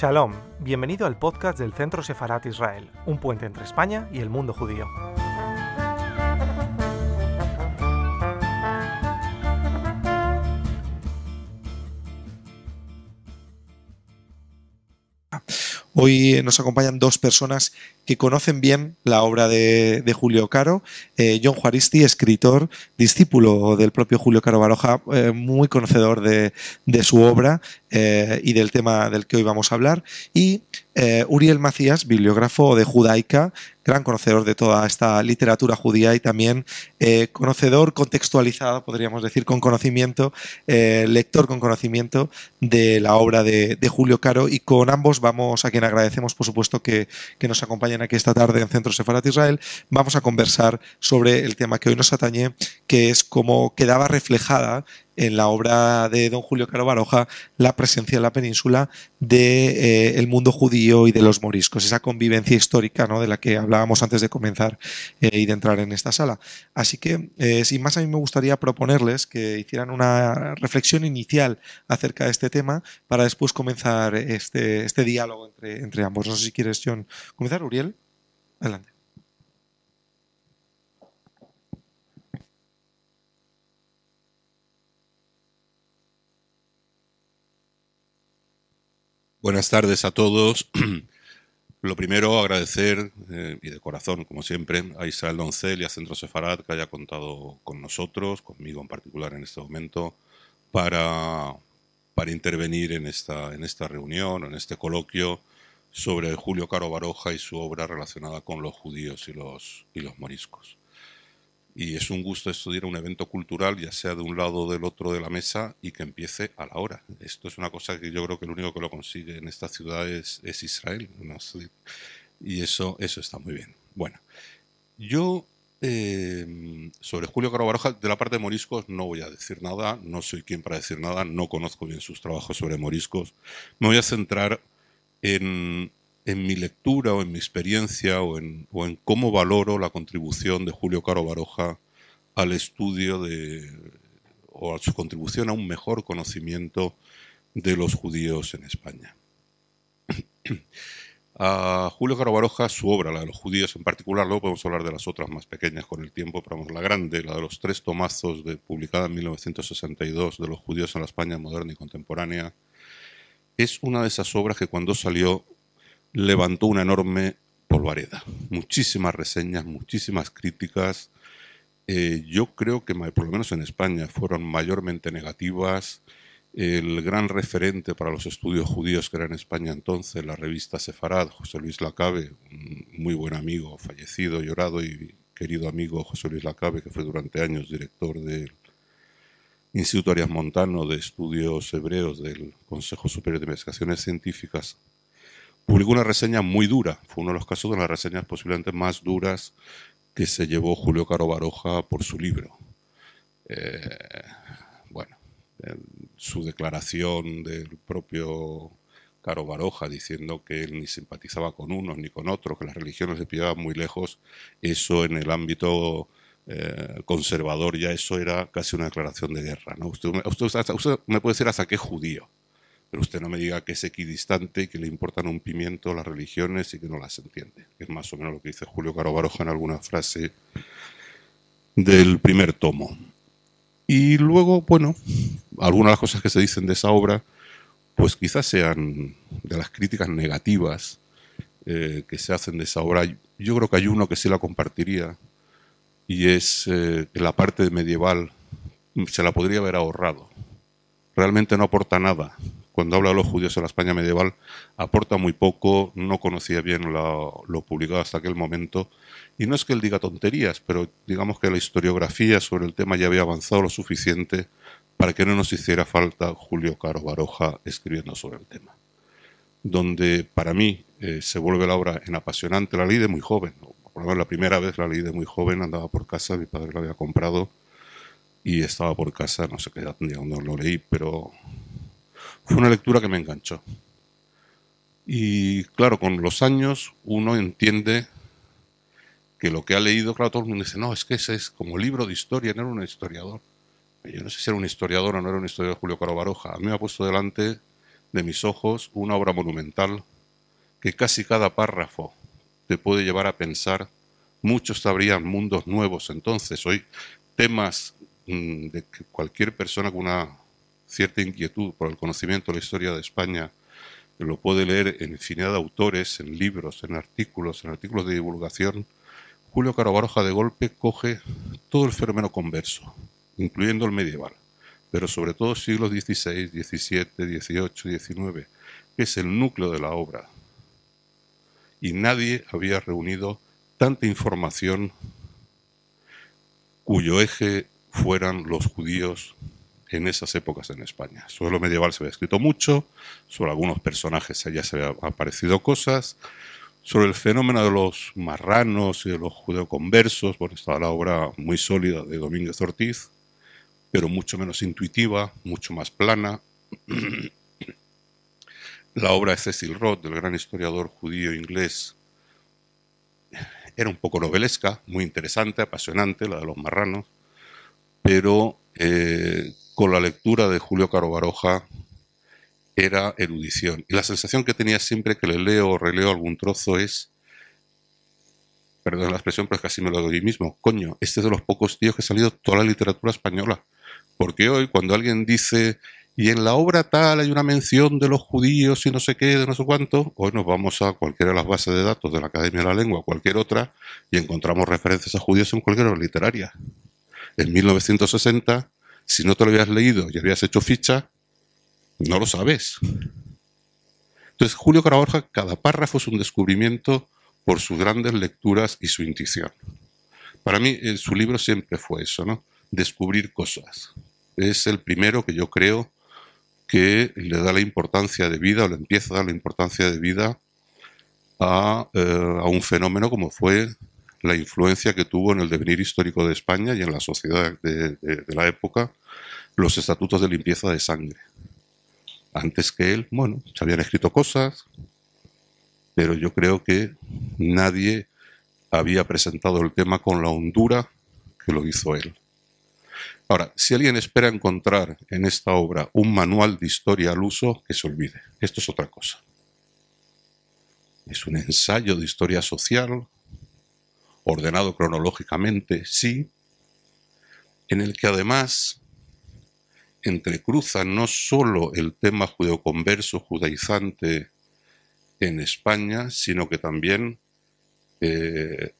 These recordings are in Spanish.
Shalom, bienvenido al podcast del Centro Sefarat Israel, un puente entre España y el mundo judío. Hoy nos acompañan dos personas que conocen bien la obra de, Julio Caro. Eh, John Juaristi, escritor, discípulo del propio Julio Caro Baroja, eh, muy conocedor de, su obra eh, y del tema del que hoy vamos a hablar. Y Uriel Macías, bibliógrafo de Judaica, gran conocedor de toda esta literatura judía y también eh, conocedor contextualizado, podríamos decir, con conocimiento, eh, lector con conocimiento de la obra de, Julio Caro. Y con ambos vamos, a quien agradecemos, por supuesto, que, nos acompañen aquí esta tarde en Centro Sefarat Israel, vamos a conversar sobre el tema que hoy nos atañe, que es cómo quedaba reflejada en la obra de don Julio Caro Baroja la presencia en la península del de, eh, mundo judío y de los moriscos, esa convivencia histórica ¿no? de la que hablábamos antes de comenzar eh, y de entrar en esta sala. Así que, eh, sin más, a mí me gustaría proponerles que hicieran una reflexión inicial acerca de este tema para después comenzar este, este diálogo entre, entre ambos. No sé si quieres, John, comenzar, Uriel. Adelante. Buenas tardes a todos. Lo primero, agradecer, eh, y de corazón, como siempre, a Israel Doncel y a Centro Sefarad que haya contado con nosotros, conmigo en particular en este momento, para, para intervenir en esta, en esta reunión, en este coloquio sobre Julio Caro Baroja y su obra relacionada con los judíos y los, y los moriscos y es un gusto estudiar un evento cultural, ya sea de un lado o del otro de la mesa, y que empiece a la hora. Esto es una cosa que yo creo que el único que lo consigue en esta ciudad es, Israel. Y eso, eso está muy bien. Bueno, yo eh, sobre Julio Caro Baroja, de la parte de moriscos no voy a decir nada, no soy quien para decir nada, no conozco bien sus trabajos sobre moriscos. Me voy a centrar en en mi lectura o en mi experiencia o en, cómo valoro la contribución de Julio Caro Baroja al estudio de, o a su contribución a un mejor conocimiento de los judíos en España. a Julio Caro Baroja, su obra, la de los judíos en particular, luego podemos hablar de las otras más pequeñas con el tiempo, pero la grande, la de los tres tomazos de, publicada en 1962 de los judíos en la España moderna y contemporánea, es una de esas obras que cuando salió levantó una enorme polvareda. Muchísimas reseñas, muchísimas críticas. Eh, yo creo que, por lo menos en España, fueron mayormente negativas. El gran referente para los estudios judíos que era en España entonces, la revista Sefarad, José Luis Lacabe, un muy buen amigo, fallecido, llorado y querido amigo José Luis Lacabe, que fue durante años director del Instituto Arias Montano de Estudios Hebreos del Consejo Superior de Investigaciones Científicas, publicó una reseña muy dura. Fue uno de los casos de las reseñas posiblemente más duras que se llevó Julio Caro Baroja por su libro. Eh, bueno, su declaración del propio Caro Baroja diciendo que él ni simpatizaba con unos ni con otros, que las religiones se pillaban muy lejos, eso en el ámbito eh, conservador ya eso era casi una declaración de guerra. ¿no? Usted, usted, me puede decir hasta qué judío pero usted no me diga que es equidistante y que le importan un pimiento las religiones y que no las entiende, es más o menos lo que dice Julio Caro Baroja en alguna frase del primer tomo. Y luego, bueno, algunas de las cosas que se dicen de esa obra, pues quizás sean de las críticas negativas eh, que se hacen de esa obra. Yo creo que hay uno que sí la compartiría, y es eh, que la parte medieval se la podría haber ahorrado. Realmente no aporta nada cuando habla de los judíos en la España medieval, aporta muy poco, no conocía bien lo, publicado hasta aquel momento. Y no es que él diga tonterías, pero digamos que la historiografía sobre el tema ya había avanzado lo suficiente para que no nos hiciera falta Julio Caro Baroja escribiendo sobre el tema. Donde para mí eh, se vuelve la obra en apasionante, la leí de muy joven, por lo menos la primera vez la leí de muy joven, andaba por casa, mi padre la había comprado y estaba por casa, no sé qué edad cuando lo leí, pero fue una lectura que me enganchó. Y claro, con los años uno entiende que lo que ha leído, claro, todo el mundo dice, no, es que ese es como libro de historia, no era un historiador. Yo no sé si era un historiador o no era un historiador Julio Caro Baroja. A mí me ha puesto delante de mis ojos una obra monumental que casi cada párrafo te puede llevar a pensar. Muchos habrían mundos nuevos entonces. Hoy temas mm, de que cualquier persona con una cierta inquietud por el conocimiento de la historia de España lo puede leer en infinidad de autores, en libros, en artículos, en artículos de divulgación. Julio Caro Baroja de golpe coge todo el fenómeno converso, incluyendo el medieval, pero sobre todo siglos XVI, XVII, XVIII, XIX, que es el núcleo de la obra. Y nadie había reunido tanta información cuyo eje fueran los judíos en esas épocas en España. Sobre lo medieval se había escrito mucho, sobre algunos personajes ya se habían aparecido cosas, sobre el fenómeno de los marranos y de los judeoconversos, bueno, estaba la obra muy sólida de Domínguez Ortiz, pero mucho menos intuitiva, mucho más plana. la obra de Cecil Roth, del gran historiador judío inglés, era un poco novelesca, muy interesante, apasionante, la de los marranos, pero eh, con la lectura de Julio Caro Baroja era erudición. Y la sensación que tenía siempre que le leo o releo algún trozo es, perdón la expresión, pero es casi me lo doy mismo, coño, este es de los pocos tíos que ha salido toda la literatura española. Porque hoy cuando alguien dice, y en la obra tal hay una mención de los judíos y no sé qué, de no sé cuánto, hoy nos vamos a cualquiera de las bases de datos de la Academia de la Lengua, cualquier otra, y encontramos referencias a judíos en cualquier obra literaria. En 1960 si no te lo habías leído y habías hecho ficha, no lo sabes. Entonces, Julio Caraborja, cada párrafo es un descubrimiento por sus grandes lecturas y su intuición. Para mí, eh, su libro siempre fue eso, ¿no? Descubrir cosas. Es el primero que yo creo que le da la importancia de vida, o le empieza a dar la importancia de vida a, eh, a un fenómeno como fue la influencia que tuvo en el devenir histórico de España y en la sociedad de, la época los estatutos de limpieza de sangre. Antes que él, bueno, se habían escrito cosas, pero yo creo que nadie había presentado el tema con la hondura que lo hizo él. Ahora, si alguien espera encontrar en esta obra un manual de historia al uso, que se olvide. Esto es otra cosa. Es un ensayo de historia social, ordenado cronológicamente, sí, en el que además entrecruza no solo el tema judeoconverso, judaizante en España, sino que también eh,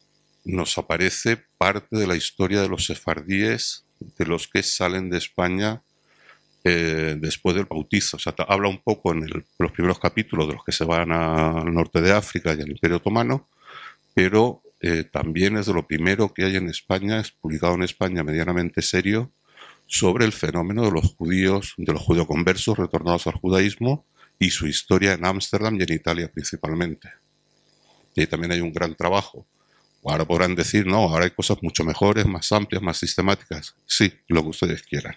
nos aparece parte de la historia de los sefardíes, de los que salen de España eh, después del bautizo. Habla un poco en los primeros capítulos de los que se van al norte de África y al Imperio Otomano, pero eh, también es de lo primero que hay en España, es publicado en España medianamente serio, sobre el fenómeno de los judíos, de los judeoconversos retornados al judaísmo y su historia en Ámsterdam y en Italia principalmente. Y ahí también hay un gran trabajo. Ahora podrán decir, no, ahora hay cosas mucho mejores, más amplias, más sistemáticas. Sí, lo que ustedes quieran.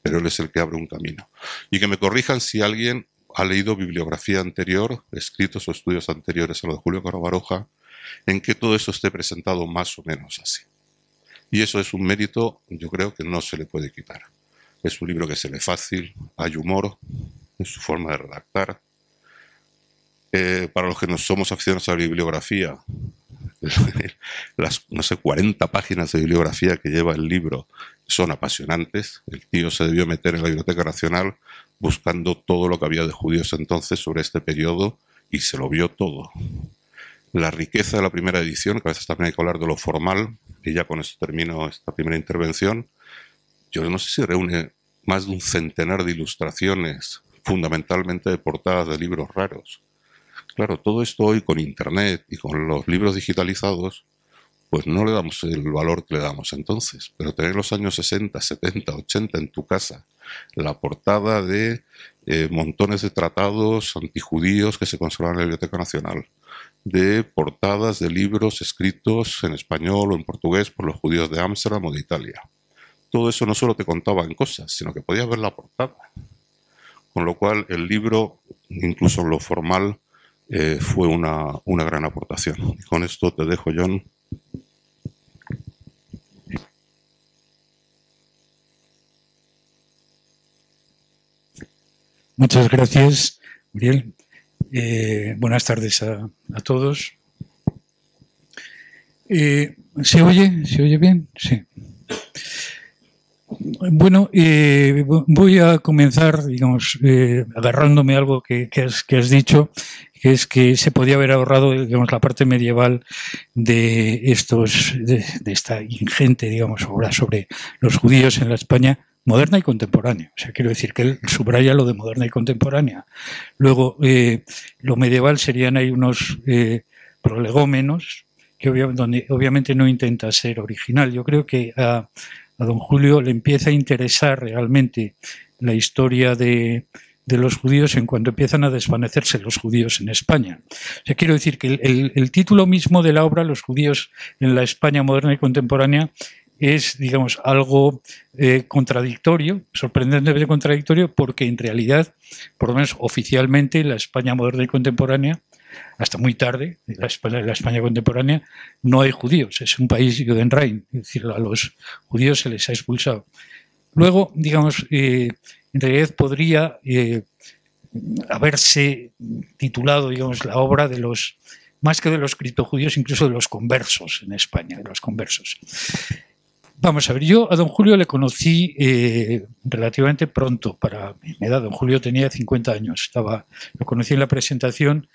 Pero él es el que abre un camino. Y que me corrijan si alguien ha leído bibliografía anterior, escritos o estudios anteriores a lo de Julio Caro Baroja, en que todo eso esté presentado más o menos así. Y eso es un mérito, yo creo que no se le puede quitar. Es un libro que se lee fácil, hay humor en su forma de redactar. Eh, para los que no somos aficionados a la bibliografía, las, no sé, 40 páginas de bibliografía que lleva el libro son apasionantes. El tío se debió meter en la Biblioteca Nacional buscando todo lo que había de judíos entonces sobre este periodo y se lo vio todo la riqueza de la primera edición, que a veces también hay que hablar de lo formal, y ya con esto termino esta primera intervención. Yo no sé si reúne más de un centenar de ilustraciones, fundamentalmente de portadas de libros raros. Claro, todo esto hoy con Internet y con los libros digitalizados, pues no le damos el valor que le damos entonces. Pero tener los años 60, 70, 80 en tu casa, la portada de eh, montones de tratados antijudíos que se conservan en la Biblioteca Nacional, de portadas de libros escritos en español o en portugués por los judíos de Ámsterdam o de Italia. Todo eso no solo te contaba en cosas, sino que podías ver la portada. Con lo cual el libro, incluso en lo formal, eh, fue una, una gran aportación. Y con esto te dejo, John. Muchas gracias. Bien, eh, buenas tardes a, todos. Eh, ¿Se oye? ¿Se oye bien? Sí. Bueno, eh, voy a comenzar, digamos, agarrándome algo que, has, dicho, que es que se podía haber ahorrado, digamos, la parte medieval de estos, de, de esta ingente, digamos, obra sobre los judíos en la España moderna y contemporánea. O sea, quiero decir que él subraya lo de moderna y contemporánea. Luego, eh, lo medieval serían ahí unos eh, prolegómenos, que donde obviamente no intenta ser original. Yo creo que a, don Julio le empieza a interesar realmente la historia de, los judíos en cuanto empiezan a desvanecerse los judíos en España. O sea, quiero decir que el, título mismo de la obra, Los judíos en la España moderna y contemporánea, es, digamos, algo eh, contradictorio, sorprendentemente contradictorio, porque en realidad, por lo menos oficialmente, la España moderna y contemporánea, hasta muy tarde, la España, la España contemporánea, no hay judíos, es un país Judenrein, es decir, a los judíos se les ha expulsado. Luego, digamos, eh, en realidad podría eh, haberse titulado, digamos, la obra de los, más que de los criptojudíos, incluso de los conversos en España, de los conversos. Vamos a ver, yo a don Julio le conocí eh, relativamente pronto, para mi edad. Don Julio tenía 50 años. Estaba, lo conocí en la presentación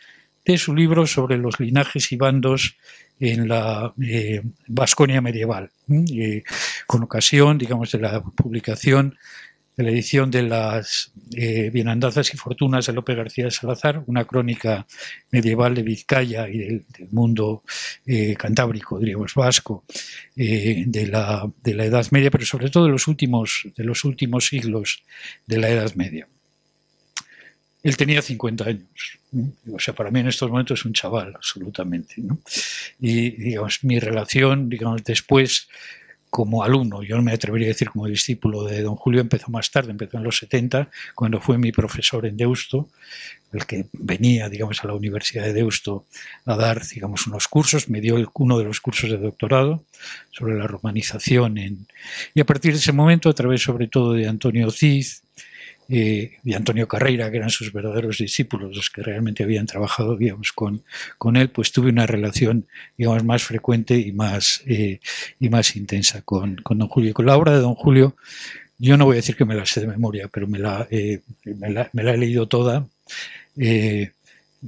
de su libro sobre los linajes y bandos en la eh, Vasconia medieval, eh, con ocasión, digamos, de la publicación de la edición de las eh, Bienandanzas y Fortunas de López García Salazar, una crónica medieval de Vizcaya y del, mundo eh, cantábrico, diríamos vasco, eh, de, la, de, la, Edad Media, pero sobre todo de los últimos, de los últimos siglos de la Edad Media. Él tenía 50 años, o sea, para mí en estos momentos es un chaval, absolutamente. Y, digamos, mi relación, digamos, después como alumno, yo no me atrevería a decir como discípulo de don Julio, empezó más tarde, empezó en los 70, cuando fue mi profesor en Deusto, el que venía, digamos, a la Universidad de Deusto a dar, digamos, unos cursos, me dio uno de los cursos de doctorado sobre la romanización. Y a partir de ese momento, a través sobre todo de Antonio Cid, eh, y Antonio Carreira, que eran sus verdaderos discípulos, los que realmente habían trabajado digamos, con, con él, pues tuve una relación digamos, más frecuente y más, eh, y más intensa con, con don Julio. Con la obra de don Julio, yo no voy a decir que me la sé de memoria, pero me la, eh, me la, me la he leído toda.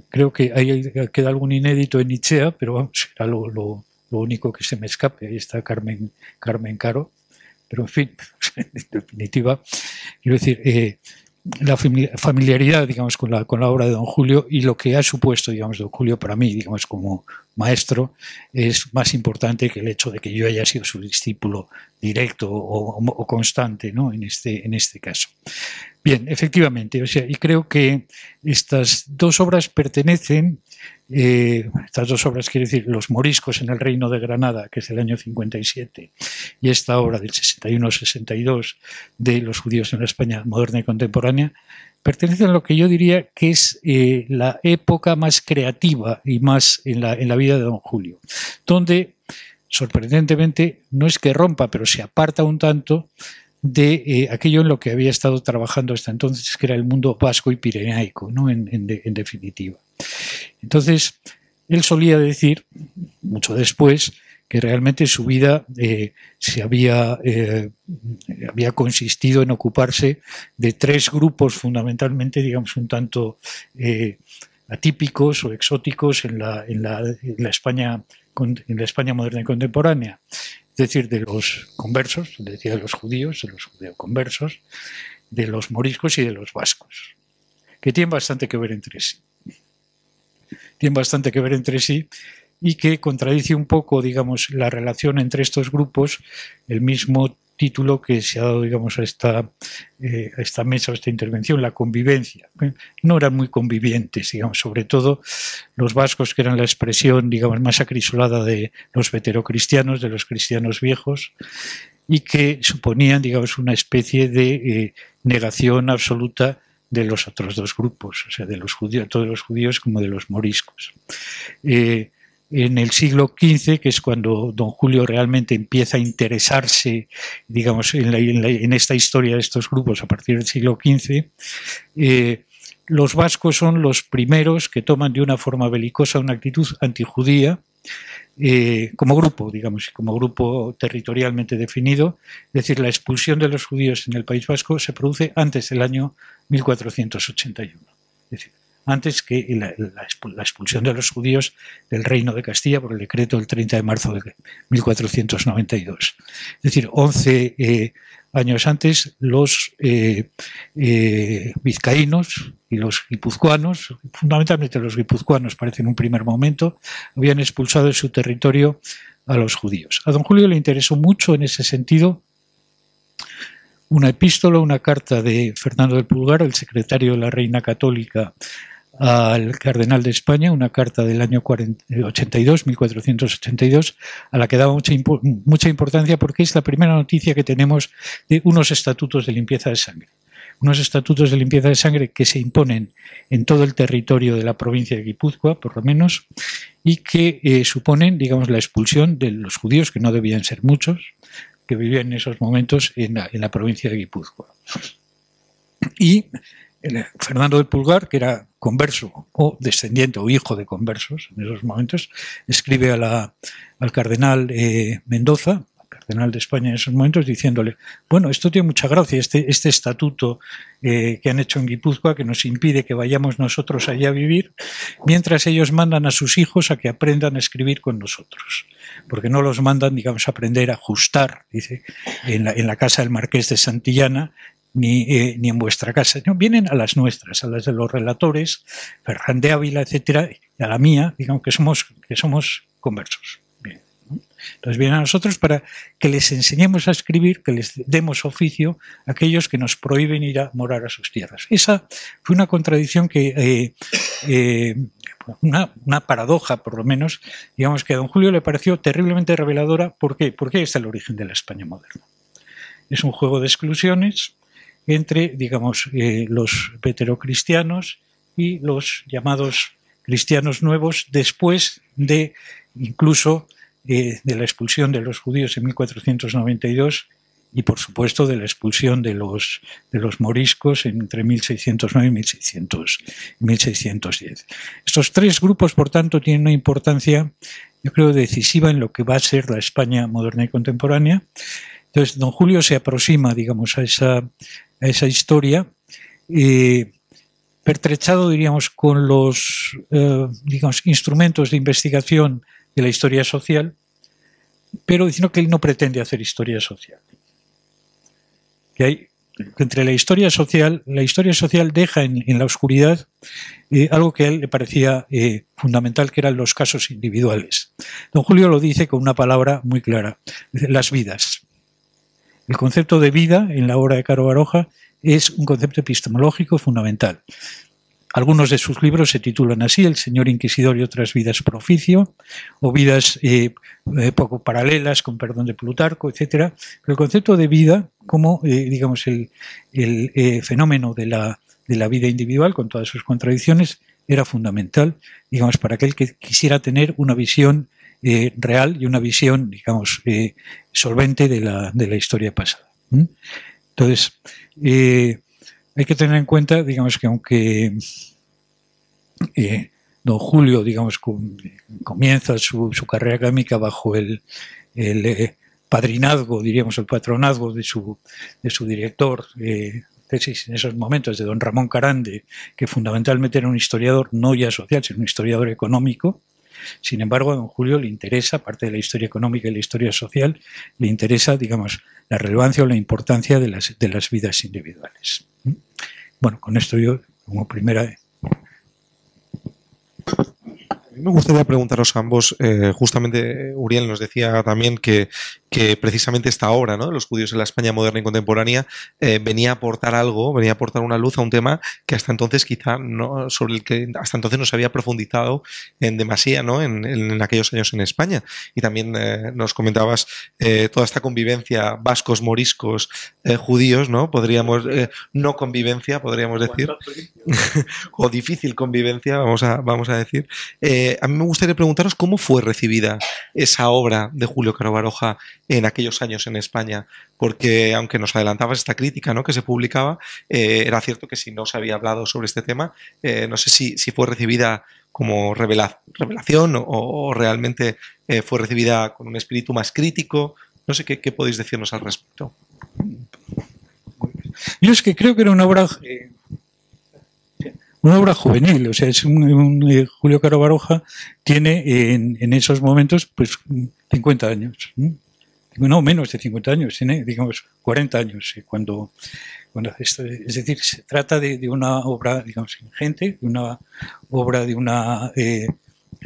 creo que ahí queda algún inédito en Nichea, pero vamos, era lo, lo, lo único que se me escape. Ahí está Carmen, Carmen Caro pero en fin, en definitiva, quiero decir, eh, la familiaridad, digamos, con la, con la obra de Don Julio y lo que ha supuesto, digamos, Don Julio para mí, digamos, como maestro, es más importante que el hecho de que yo haya sido su discípulo directo o, o constante, ¿no? En este, en este caso. Bien, efectivamente, o sea, y creo que estas dos obras pertenecen estas dos obras, quiere decir, Los moriscos en el Reino de Granada, que es del año 57, y esta obra del 61-62 de los judíos en la España moderna y contemporánea, pertenecen a lo que yo diría que es eh, la época más creativa y más en la, en la vida de don Julio, donde sorprendentemente no es que rompa, pero se aparta un tanto de eh, aquello en lo que había estado trabajando hasta entonces, que era el mundo vasco y pirenaico, ¿no? en, en definitiva. Entonces, él solía decir, mucho después, que realmente su vida eh, se había, eh, había consistido en ocuparse de tres grupos fundamentalmente, digamos, un tanto eh, atípicos o exóticos en la, en, la, en la, España, en la España moderna y contemporánea. Es decir, de los conversos, decía de los judíos, de los conversos, de los moriscos y de los vascos, que tienen bastante que ver entre sí tienen bastante que ver entre sí y que contradice un poco, digamos, la relación entre estos grupos, el mismo título que se ha dado, digamos, a esta, eh, a esta mesa, a esta intervención, la convivencia. No eran muy convivientes, digamos, sobre todo los vascos, que eran la expresión, digamos, más acrisolada de los veterocristianos, de los cristianos viejos, y que suponían, digamos, una especie de eh, negación absoluta de los otros dos grupos, o sea, de los judíos, todos los judíos como de los moriscos. Eh, en el siglo XV, que es cuando don Julio realmente empieza a interesarse, digamos, en, esta historia de estos grupos a partir del siglo XV, eh, los vascos son los primeros que toman de una forma belicosa una actitud antijudía eh, como grupo, digamos, como grupo territorialmente definido. Es decir, la expulsión de los judíos en el País Vasco se produce antes del año 1481. Es decir, antes que la, expulsión de los judíos del Reino de Castilla por el decreto del 30 de marzo de 1492. Es decir, 11 eh, años antes, los eh, eh, vizcaínos y los guipuzcoanos, fundamentalmente los guipuzcoanos parece en un primer momento, habían expulsado de su territorio a los judíos. A don Julio le interesó mucho en ese sentido una epístola, una carta de Fernando del Pulgar, el secretario de la Reina Católica al cardenal de España, una carta del año 82, 1482, a la que daba mucha, mucha importancia porque es la primera noticia que tenemos de unos estatutos de limpieza de sangre. Unos estatutos de limpieza de sangre que se imponen en todo el territorio de la provincia de Guipúzcoa, por lo menos, y que eh, suponen, digamos, la expulsión de los judíos, que no debían ser muchos, que vivían en esos momentos en la, en la provincia de Guipúzcoa. Y Fernando del Pulgar, que era converso o descendiente o hijo de conversos en esos momentos, escribe al cardenal eh, Mendoza, cardenal de España en esos momentos, diciéndole, bueno, esto tiene mucha gracia, este, este estatuto eh, que han hecho en Guipúzcoa que nos impide que vayamos nosotros allá a vivir, mientras ellos mandan a sus hijos a que aprendan a escribir con nosotros, porque no los mandan, digamos, a aprender a ajustar, dice, en la, en la casa del marqués de Santillana, ni, eh, ni en vuestra casa. Vienen a las nuestras, a las de los relatores, Ferran de Ávila, etcétera, y a la mía, digamos que somos, que somos conversos. Entonces vienen a nosotros para que les enseñemos a escribir, que les demos oficio a aquellos que nos prohíben ir a morar a sus tierras. Esa fue una contradicción que, eh, eh, una, una, paradoja por lo menos, digamos que a don Julio le pareció terriblemente reveladora. ¿Por qué? Porque es el origen de la España moderna. Es un juego de exclusiones, entre, digamos, eh, los veterocristianos y los llamados cristianos nuevos después de incluso eh, de la expulsión de los judíos en 1492 y por supuesto de la expulsión de los, de los moriscos entre 1609 y 1600, 1610. Estos tres grupos, por tanto, tienen una importancia, yo creo, decisiva en lo que va a ser la España moderna y contemporánea. Entonces, don Julio se aproxima, digamos, a esa, historia, eh, pertrechado, diríamos, con los eh, digamos, instrumentos de investigación de la historia social, pero diciendo que él no pretende hacer historia social. Que hay entre la historia social, la historia social deja en, la oscuridad eh, algo que a él le parecía fundamental, que eran los casos individuales. Don Julio lo dice con una palabra muy clara, las vidas. El concepto de vida en la obra de Caro Baroja es un concepto epistemológico fundamental. Algunos de sus libros se titulan así, El Señor Inquisidor y otras vidas por oficio, o vidas eh, eh, poco paralelas, con perdón de Plutarco, etc. El concepto de vida, como eh, digamos el, fenómeno de la, de la vida individual, con todas sus contradicciones, era fundamental, digamos, para aquel que quisiera tener una visión eh, real y una visión, digamos, eh, solvente de la, de la, historia pasada. Entonces, eh, hay que tener en cuenta, digamos, que aunque don Julio, digamos, comienza su, carrera académica bajo el, padrinazgo, diríamos, el patronazgo de su, de su director, tesis en esos momentos de don Ramón Carande, que fundamentalmente era un historiador no ya social, sino un historiador económico, sin embargo, a don Julio le interesa, aparte de la historia económica y la historia social, le interesa, digamos, la relevancia o la importancia de las, de las vidas individuales. ¿Mm? Bueno, con esto yo, como primera me gustaría preguntaros a ambos, eh, justamente Uriel nos decía también que, que, precisamente esta obra, ¿no? Los judíos en la España moderna y contemporánea, eh, venía a aportar algo, venía a aportar una luz a un tema que hasta entonces quizá no, sobre el que hasta entonces no se había profundizado en demasía, ¿no? En, en aquellos años en España. Y también eh, nos comentabas toda esta convivencia vascos, moriscos, judíos, ¿no? Podríamos, no convivencia, podríamos decir, o difícil convivencia, vamos a, vamos a decir. Eh, a mí me gustaría preguntaros cómo fue recibida esa obra de Julio Caro Baroja en aquellos años en España, porque aunque nos adelantabas esta crítica ¿no? que se publicaba, eh, era cierto que si no se había hablado sobre este tema, eh, no sé si, si, fue recibida como revelación o, realmente eh, fue recibida con un espíritu más crítico. No sé qué, qué podéis decirnos al respecto. Yo es que creo que era una obra una obra juvenil, o sea, es un, Julio Caro Baroja tiene en, esos momentos pues 50 años menos de 50 años, tiene, digamos, 40 años, eh, cuando, cuando es decir, se trata de, una obra, digamos, ingente, de una obra de una eh,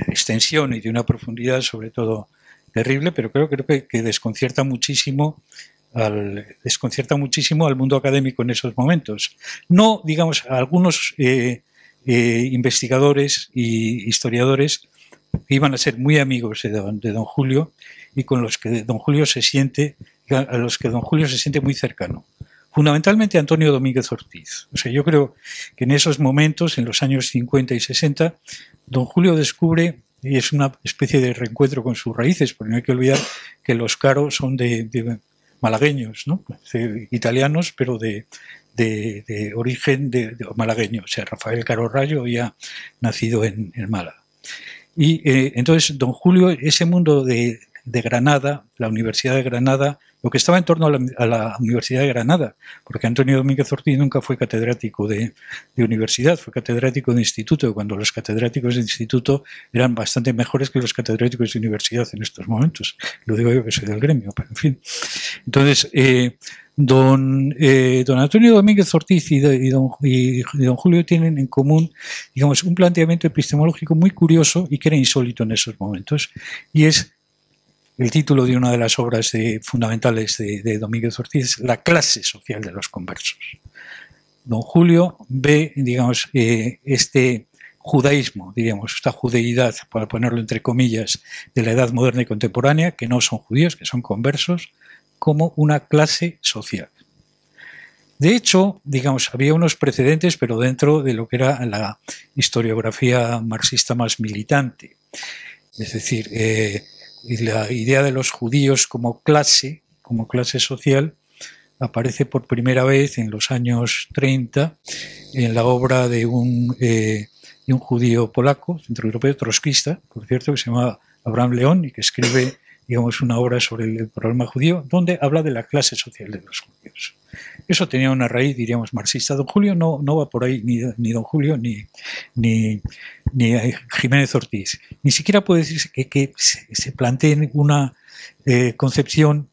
extensión y de una profundidad, sobre todo, terrible, pero creo, creo que, desconcierta muchísimo al, desconcierta muchísimo al mundo académico en esos momentos. No, digamos, algunos eh, investigadores y historiadores iban a ser muy amigos de don Julio y con los que don Julio se siente, a los que don Julio se siente muy cercano. Fundamentalmente Antonio Domínguez Ortiz. O sea, yo creo que en esos momentos, en los años 50 y 60, don Julio descubre, y es una especie de reencuentro con sus raíces, porque no hay que olvidar que los caros son de, malagueños, ¿no? italianos, pero de, de, origen de, malagueño. O sea, Rafael Caro Rayo había nacido en, Málaga. Y eh, entonces, don Julio, ese mundo de, de Granada, la Universidad de Granada, lo que estaba en torno a la, Universidad de Granada, porque Antonio Domínguez Ortiz nunca fue catedrático de, universidad, fue catedrático de instituto, cuando los catedráticos de instituto eran bastante mejores que los catedráticos de universidad en estos momentos. Lo digo yo que soy del gremio, pero en fin. Entonces, eh, don, eh, don Antonio Domínguez Ortiz y, don, y, don, Julio tienen en común, digamos, un planteamiento epistemológico muy curioso y que era insólito en esos momentos, y es el título de una de las obras fundamentales de, Domínguez Ortiz, La clase social de los conversos. Don Julio ve, digamos, eh, este judaísmo, diríamos, esta judeidad, para ponerlo entre comillas, de la edad moderna y contemporánea, que no son judíos, que son conversos, como una clase social. De hecho, digamos, había unos precedentes, pero dentro de lo que era la historiografía marxista más militante. Es decir, eh, la idea de los judíos como clase, como clase social, aparece por primera vez en los años 30 en la obra de un, eh, de un judío polaco, centroeuropeo, trotskista, por cierto, que se llama Abraham León y que escribe digamos, una obra sobre el problema judío, donde habla de la clase social de los judíos. Eso tenía una raíz, diríamos, marxista. Don Julio no, no va por ahí, ni, ni don Julio, ni, ni, ni, Jiménez Ortiz. Ni siquiera puede decirse que, que se, se planteen una eh, concepción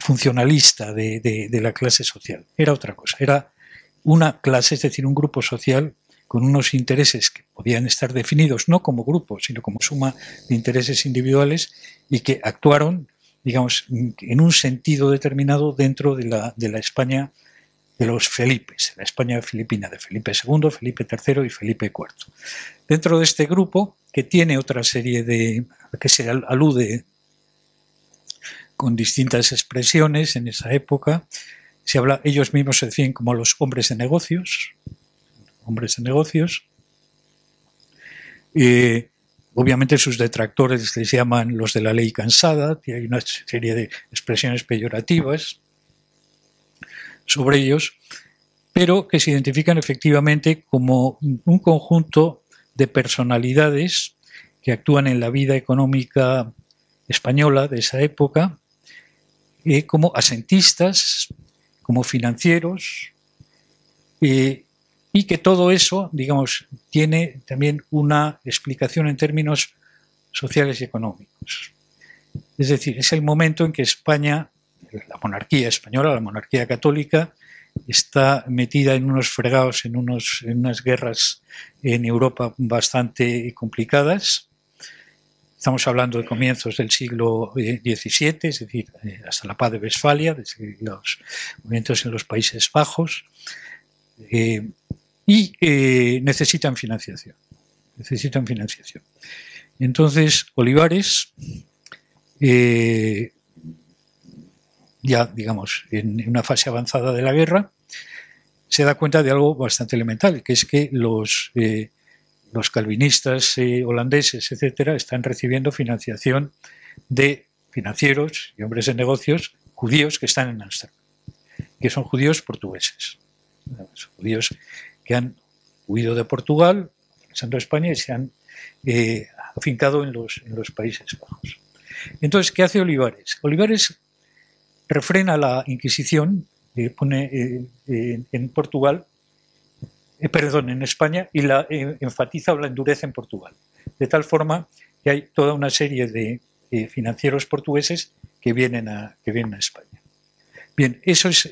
funcionalista de, de, de la clase social. Era otra cosa. Era una clase, es decir, un grupo social con unos intereses que podían estar definidos no como grupos, sino como suma de intereses individuales y que actuaron, digamos, en un sentido determinado dentro de la, de la España de los Felipes, la España filipina de Felipe II, Felipe III y Felipe IV. Dentro de este grupo, que tiene otra serie de, que se alude con distintas expresiones en esa época, se habla, ellos mismos se decían como los hombres de negocios, hombres de negocios. Eh, obviamente sus detractores les llaman los de la ley cansada, y hay una serie de expresiones peyorativas sobre ellos, pero que se identifican efectivamente como un conjunto de personalidades que actúan en la vida económica española de esa época, eh, como asentistas, como financieros, eh, y que todo eso, digamos, tiene también una explicación en términos sociales y económicos. Es decir, es el momento en que España, la monarquía española, la monarquía católica, está metida en unos fregados, en, unos, en unas guerras en Europa bastante complicadas. Estamos hablando de comienzos del siglo XVII, es decir, eh, hasta la paz de Westfalia, desde los movimientos en los Países Bajos. Eh, y eh, necesitan financiación. Necesitan financiación. Entonces, Olivares, eh, ya digamos, en una fase avanzada de la guerra, se da cuenta de algo bastante elemental, que es que los, eh, los calvinistas holandeses, etcétera, están recibiendo financiación de financieros y hombres de negocios judíos que están en Ámsterdam, que son judíos portugueses, que han huido de Portugal, pasando a España y se han eh, afincado en los, Países Bajos. Entonces, ¿qué hace Olivares? Olivares refrena la Inquisición, eh, pone eh, en Portugal, perdón, en España, y la enfatiza o la endurece en Portugal. De tal forma que hay toda una serie de financieros portugueses que vienen a, que vienen a España. Bien, eso es,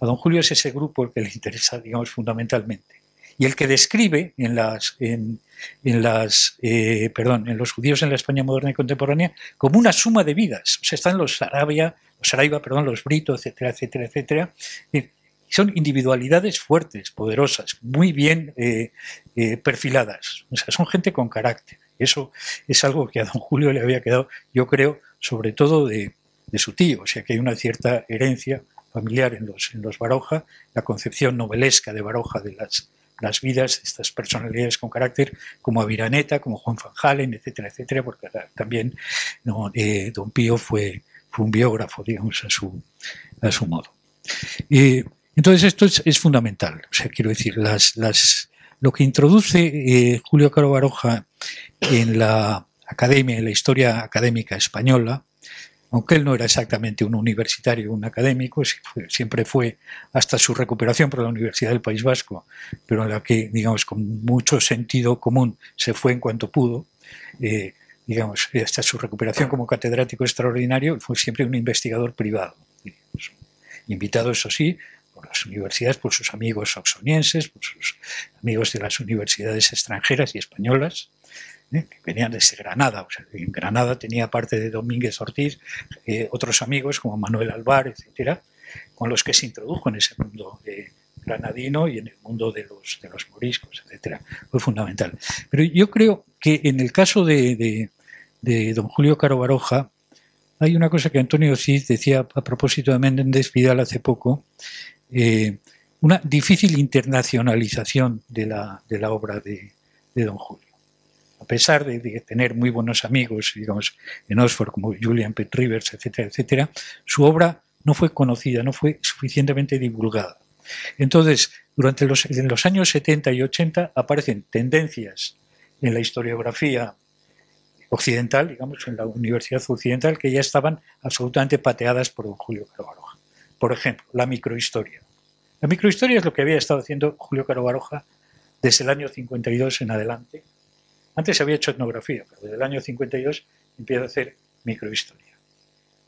a don Julio es ese grupo el que le interesa, digamos, fundamentalmente y el que describe en eh, los judíos en la España moderna y contemporánea como una suma de vidas. O están los Arabia, los Araiba, perdón, los Britos, etcétera, etcétera, etcétera. Son individualidades fuertes, poderosas, muy bien eh, eh, perfiladas. O sea, son gente con carácter. Eso es algo que a don Julio le había quedado, yo creo, sobre todo de, de su tío. O sea, que hay una cierta herencia familiar en los, en los Baroja, la concepción novelesca de Baroja de las, las vidas estas personalidades con carácter, como Aviraneta, como Juan Van Halen, etcétera, etcétera, porque también eh, Don Pío fue, fue, un biógrafo, digamos, a su, a su modo. entonces, esto es, fundamental. O sea, quiero decir, las, las, lo que introduce eh, Julio Caro Baroja en la academia, en la historia académica española, aunque él no era exactamente un universitario, un académico, siempre fue hasta su recuperación por la Universidad del País Vasco, pero en la que, digamos, con mucho sentido común se fue en cuanto pudo, eh, digamos, hasta su recuperación como catedrático extraordinario, fue siempre un investigador privado, invitado, eso sí, por las universidades, por sus amigos oxonienses, por sus amigos de las universidades extranjeras y españolas, ¿eh? que venían desde Granada. O sea, en Granada tenía parte de Domínguez Ortiz, eh, otros amigos como Manuel Alvar, etcétera, con los que se introdujo en ese mundo granadino y en el mundo de los, moriscos, etcétera. Fue fundamental. Pero yo creo que en el caso de, don Julio Caro Baroja, hay una cosa que Antonio Cid decía a propósito de Méndez Vidal hace poco, eh, una difícil internacionalización de la, obra de don Julio a pesar de, tener muy buenos amigos, digamos, en Oxford, como Julian Pitt Rivers, etcétera, etcétera, su obra no fue conocida, no fue suficientemente divulgada. Entonces, durante los, años 70 y 80 aparecen tendencias en la historiografía occidental, digamos, en la Universidad Occidental, que ya estaban absolutamente pateadas por Julio Caro Baroja. Por ejemplo, la microhistoria. La microhistoria es lo que había estado haciendo Julio Caro Baroja desde el año 52 en adelante, antes había hecho etnografía, pero desde el año 52 empieza a hacer microhistoria.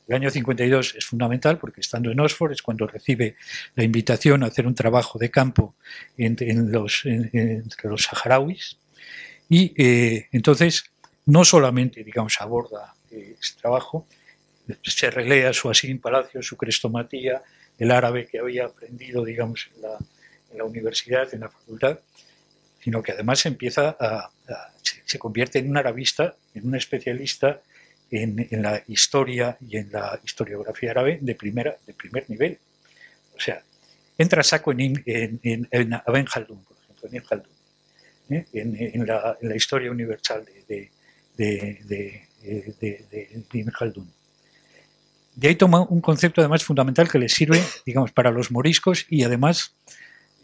El año 52 es fundamental porque estando en Oxford es cuando recibe la invitación a hacer un trabajo de campo entre, los, los saharauis y eh, entonces no solamente digamos aborda eh, este trabajo, se relea su Asin Palacio, su crestomatía, el árabe que había aprendido digamos en la, en la universidad, en la facultad, sino que además empieza a, se, convierte en un arabista, en un especialista en, la historia y en la historiografía árabe de, primera, de primer nivel. O sea, entra saco en, en, en, en por ejemplo, en ¿eh? en, la, historia universal de, de, de, de Khaldun. De ahí toma un concepto además fundamental que le sirve, digamos, para los moriscos y además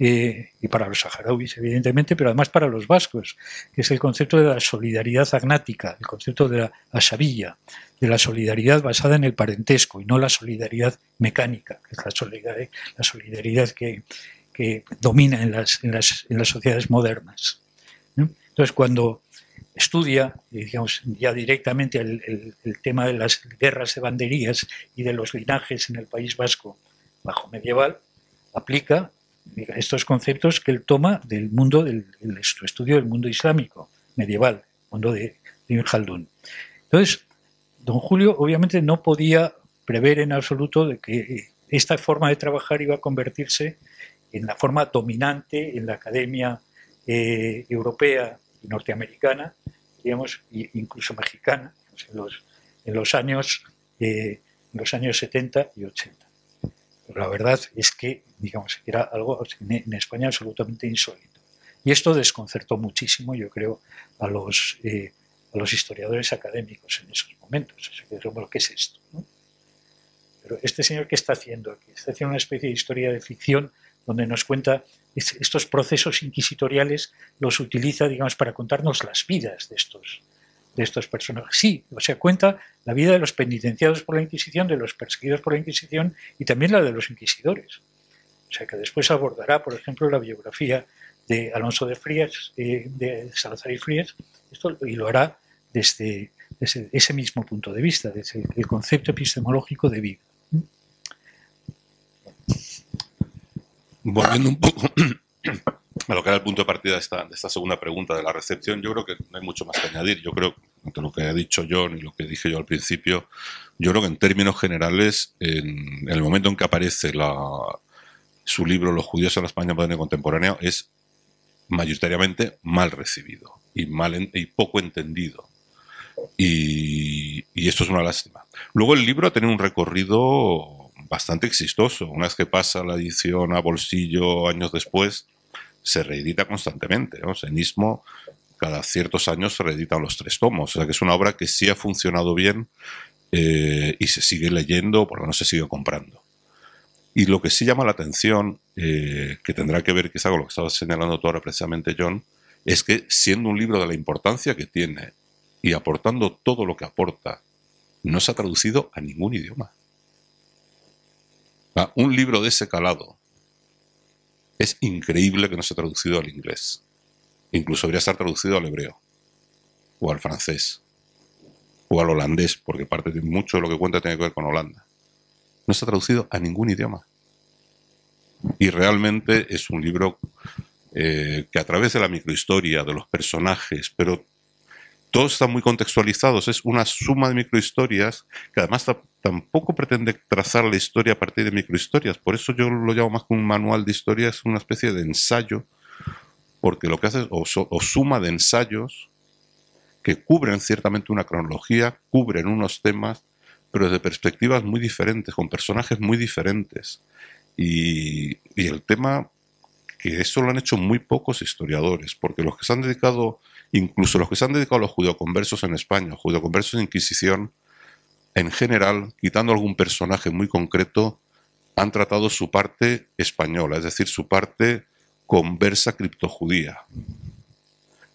eh, y para los saharauis, evidentemente, pero además para los vascos, que es el concepto de la solidaridad agnática, el concepto de la asabilla, de la solidaridad basada en el parentesco y no la solidaridad mecánica, que es la solidaridad, la solidaridad que, domina en las, en, las, en las, sociedades modernas. Entonces, cuando estudia, digamos, ya directamente el, el, tema de las guerras de banderías y de los linajes en el País Vasco bajo medieval, aplica estos conceptos que él toma del mundo, del, estudio del mundo islámico medieval, mundo de Ibn Khaldun. Entonces, don Julio obviamente no podía prever en absoluto de que esta forma de trabajar iba a convertirse en la forma dominante en la academia eh, europea y norteamericana, digamos, incluso mexicana, en los, en los años, eh, en los años 70 y 80 la verdad es que, digamos, era algo en España absolutamente insólito. Y esto desconcertó muchísimo, yo creo, a los, eh, historiadores académicos en esos momentos. O ¿qué es esto? Pero este señor, ¿qué está haciendo aquí? Está haciendo una especie de historia de ficción donde nos cuenta estos procesos inquisitoriales, los utiliza, digamos, para contarnos las vidas de estos, de estos personajes. Sí, o sea, cuenta la vida de los penitenciados por la Inquisición, de los perseguidos por la Inquisición y también la de los inquisidores. O sea, que después abordará, por ejemplo, la biografía de Alonso de Frías, eh, de Salazar y Frías, esto, y lo hará desde, ese mismo punto de vista, desde el concepto epistemológico de vida. Volviendo un poco a lo que era el punto de partida de esta, de esta segunda pregunta de la recepción, yo creo que no hay mucho más que añadir. Yo creo, entre lo que ha dicho John y lo que dije yo al principio, yo creo que en términos generales, en, el momento en que aparece su libro Los judíos en la España moderna y contemporánea, es mayoritariamente mal recibido y, mal y poco entendido. Y, y, esto es una lástima. Luego el libro ha tenido un recorrido bastante exitoso. Una vez que pasa la edición a bolsillo años después, se reedita constantemente. ¿no? En Istmo, cada ciertos años se reeditan los tres tomos. O sea que es una obra que sí ha funcionado bien eh, y se sigue leyendo, por lo menos se sigue comprando. Y lo que sí llama la atención, eh, que tendrá que ver quizá con lo que estaba señalando tú ahora precisamente, John, es que siendo un libro de la importancia que tiene y aportando todo lo que aporta, no se ha traducido a ningún idioma. un libro de ese calado, es increíble que no se ha traducido al inglés. Incluso debería estar traducido al hebreo, o al francés, o al holandés, porque parte de mucho de lo que cuenta tiene que ver con Holanda. No está traducido a ningún idioma. Y realmente es un libro eh, que a través de la microhistoria, de los personajes, pero todos están muy contextualizados, es una suma de microhistorias que además tampoco pretende trazar la historia a partir de microhistorias, por eso yo lo llamo más que un manual de historia, es una especie de ensayo, porque lo que hace es o, suma de ensayos que cubren ciertamente una cronología, cubren unos temas, pero desde perspectivas muy diferentes, con personajes muy diferentes. Y, el tema que eso lo han hecho muy pocos historiadores, porque los que se han dedicado incluso los que se han dedicado a los judeoconversos en España, judeoconversos de Inquisición, en general, quitando algún personaje muy concreto, han tratado su parte española, es decir, su parte conversa criptojudía.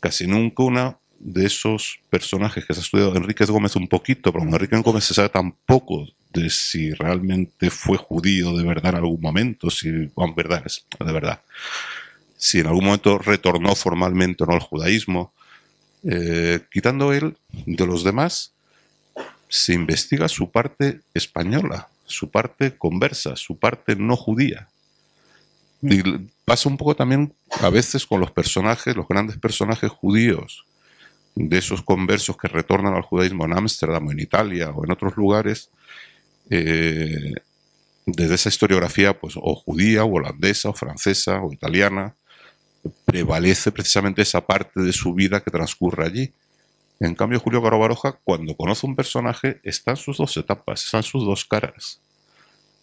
Casi nunca una de esos personajes que se ha estudiado Enrique Gómez un poquito, pero Enrique Gómez se sabe tan poco de si realmente fue judío de verdad en algún momento, si, bueno, verdad, de verdad, si en algún momento retornó formalmente o no al judaísmo, eh, quitando él de los demás, se investiga su parte española, su parte conversa, su parte no judía. Y pasa un poco también a veces con los personajes, los grandes personajes judíos, de esos conversos que retornan al judaísmo en Ámsterdam o en Italia o en otros lugares, eh, desde esa historiografía, pues, o judía, o holandesa, o francesa, o italiana, prevalece precisamente esa parte de su vida que transcurre allí. En cambio, Julio Caro Baroja, cuando conoce un personaje, están sus dos etapas, están sus dos caras,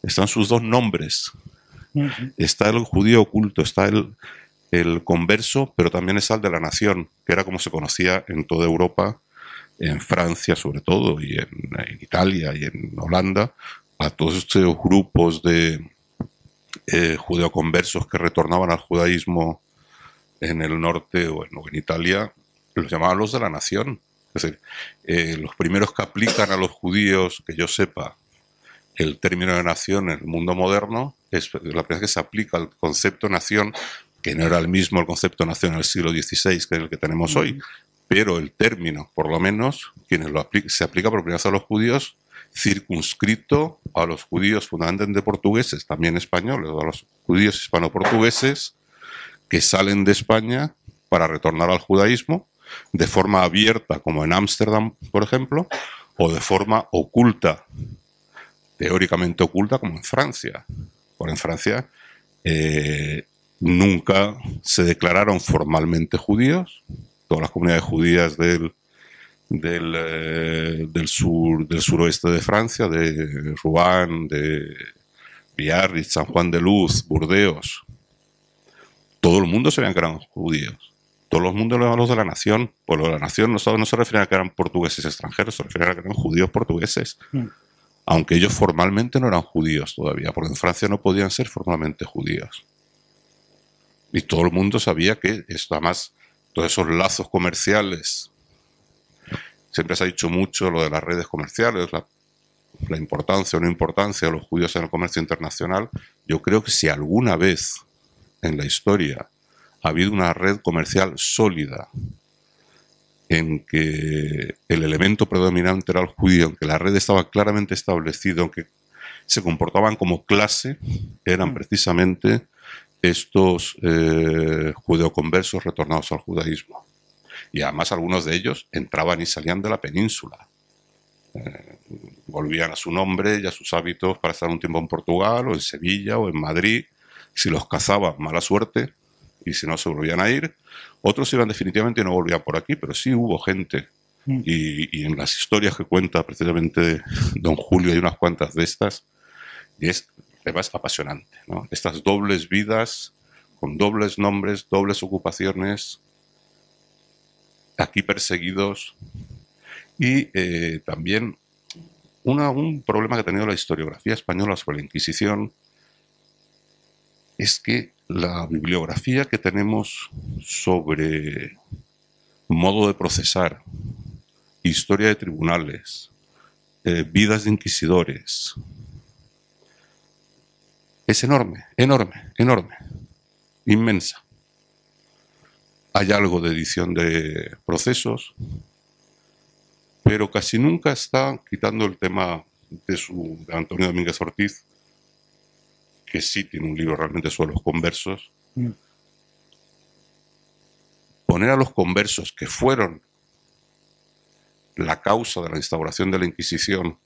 están sus dos nombres. Está el judío oculto, está el, el converso, pero también está el de la nación, que era como se conocía en toda Europa, en Francia sobre todo, y en, Italia y en Holanda, a todos estos grupos de eh, judeoconversos que retornaban al judaísmo en el norte o en, Italia, los llamaban los de la nación. Es decir, eh, los primeros que aplican a los judíos, que yo sepa, el término de nación en el mundo moderno, es la primera vez que se aplica el concepto nación, que no era el mismo el concepto nación del siglo XVI que el que tenemos hoy, pero el término, por lo menos, quienes lo se aplica por primera vez a los judíos, circunscrito a los judíos fundamentalmente portugueses, también españoles, a los judíos hispano-portugueses, que salen de España para retornar al judaísmo de forma abierta, como en Ámsterdam, por ejemplo, o de forma oculta, teóricamente oculta, como en Francia. Porque en Francia eh, nunca se declararon formalmente judíos. Todas las comunidades judías del, eh, del, sur, del suroeste de Francia, de Rouen, de Biarritz, San Juan de Luz, Burdeos, todo el mundo sabía que eran judíos. Todo el mundo lo los de la nación. Pues los de la nación no, se refieren a que eran portugueses extranjeros, se refieren a que eran judíos portugueses. Mm. Aunque ellos formalmente no eran judíos todavía, porque en Francia no podían ser formalmente judíos. Y todo el mundo sabía que esto, además, todos esos lazos comerciales. Siempre se ha dicho mucho lo de las redes comerciales, la, la importancia o no importancia de los judíos en el comercio internacional. Yo creo que si alguna vez en la historia ha habido una red comercial sólida en que el elemento predominante era el judío, en que la red estaba claramente establecida, en que se comportaban como clase, eran mm. precisamente estos eh, judeoconversos retornados al judaísmo. Y además algunos de ellos entraban y salían de la península. Eh, volvían a su nombre y a sus hábitos para estar un tiempo en Portugal o en Sevilla o en Madrid. Si los cazaban, mala suerte, y si no se volvían a ir. Otros iban definitivamente y no volvían por aquí, pero sí hubo gente. Mm. Y, en las historias que cuenta precisamente don Julio hay unas cuantas de estas, y es además apasionante. Estas dobles vidas, con dobles nombres, dobles ocupaciones, aquí perseguidos, y eh, también un problema que ha tenido la historiografía española sobre la Inquisición es que la bibliografía que tenemos sobre modo de procesar, historia de tribunales, eh, vidas de inquisidores, es enorme, enorme, enorme, inmensa. Hay algo de edición de procesos, pero casi nunca está quitando el tema de, su, de Antonio Domínguez Ortiz, que sí tiene un libro realmente sobre los conversos, mm. poner a los conversos que fueron la causa de la instauración de la Inquisición,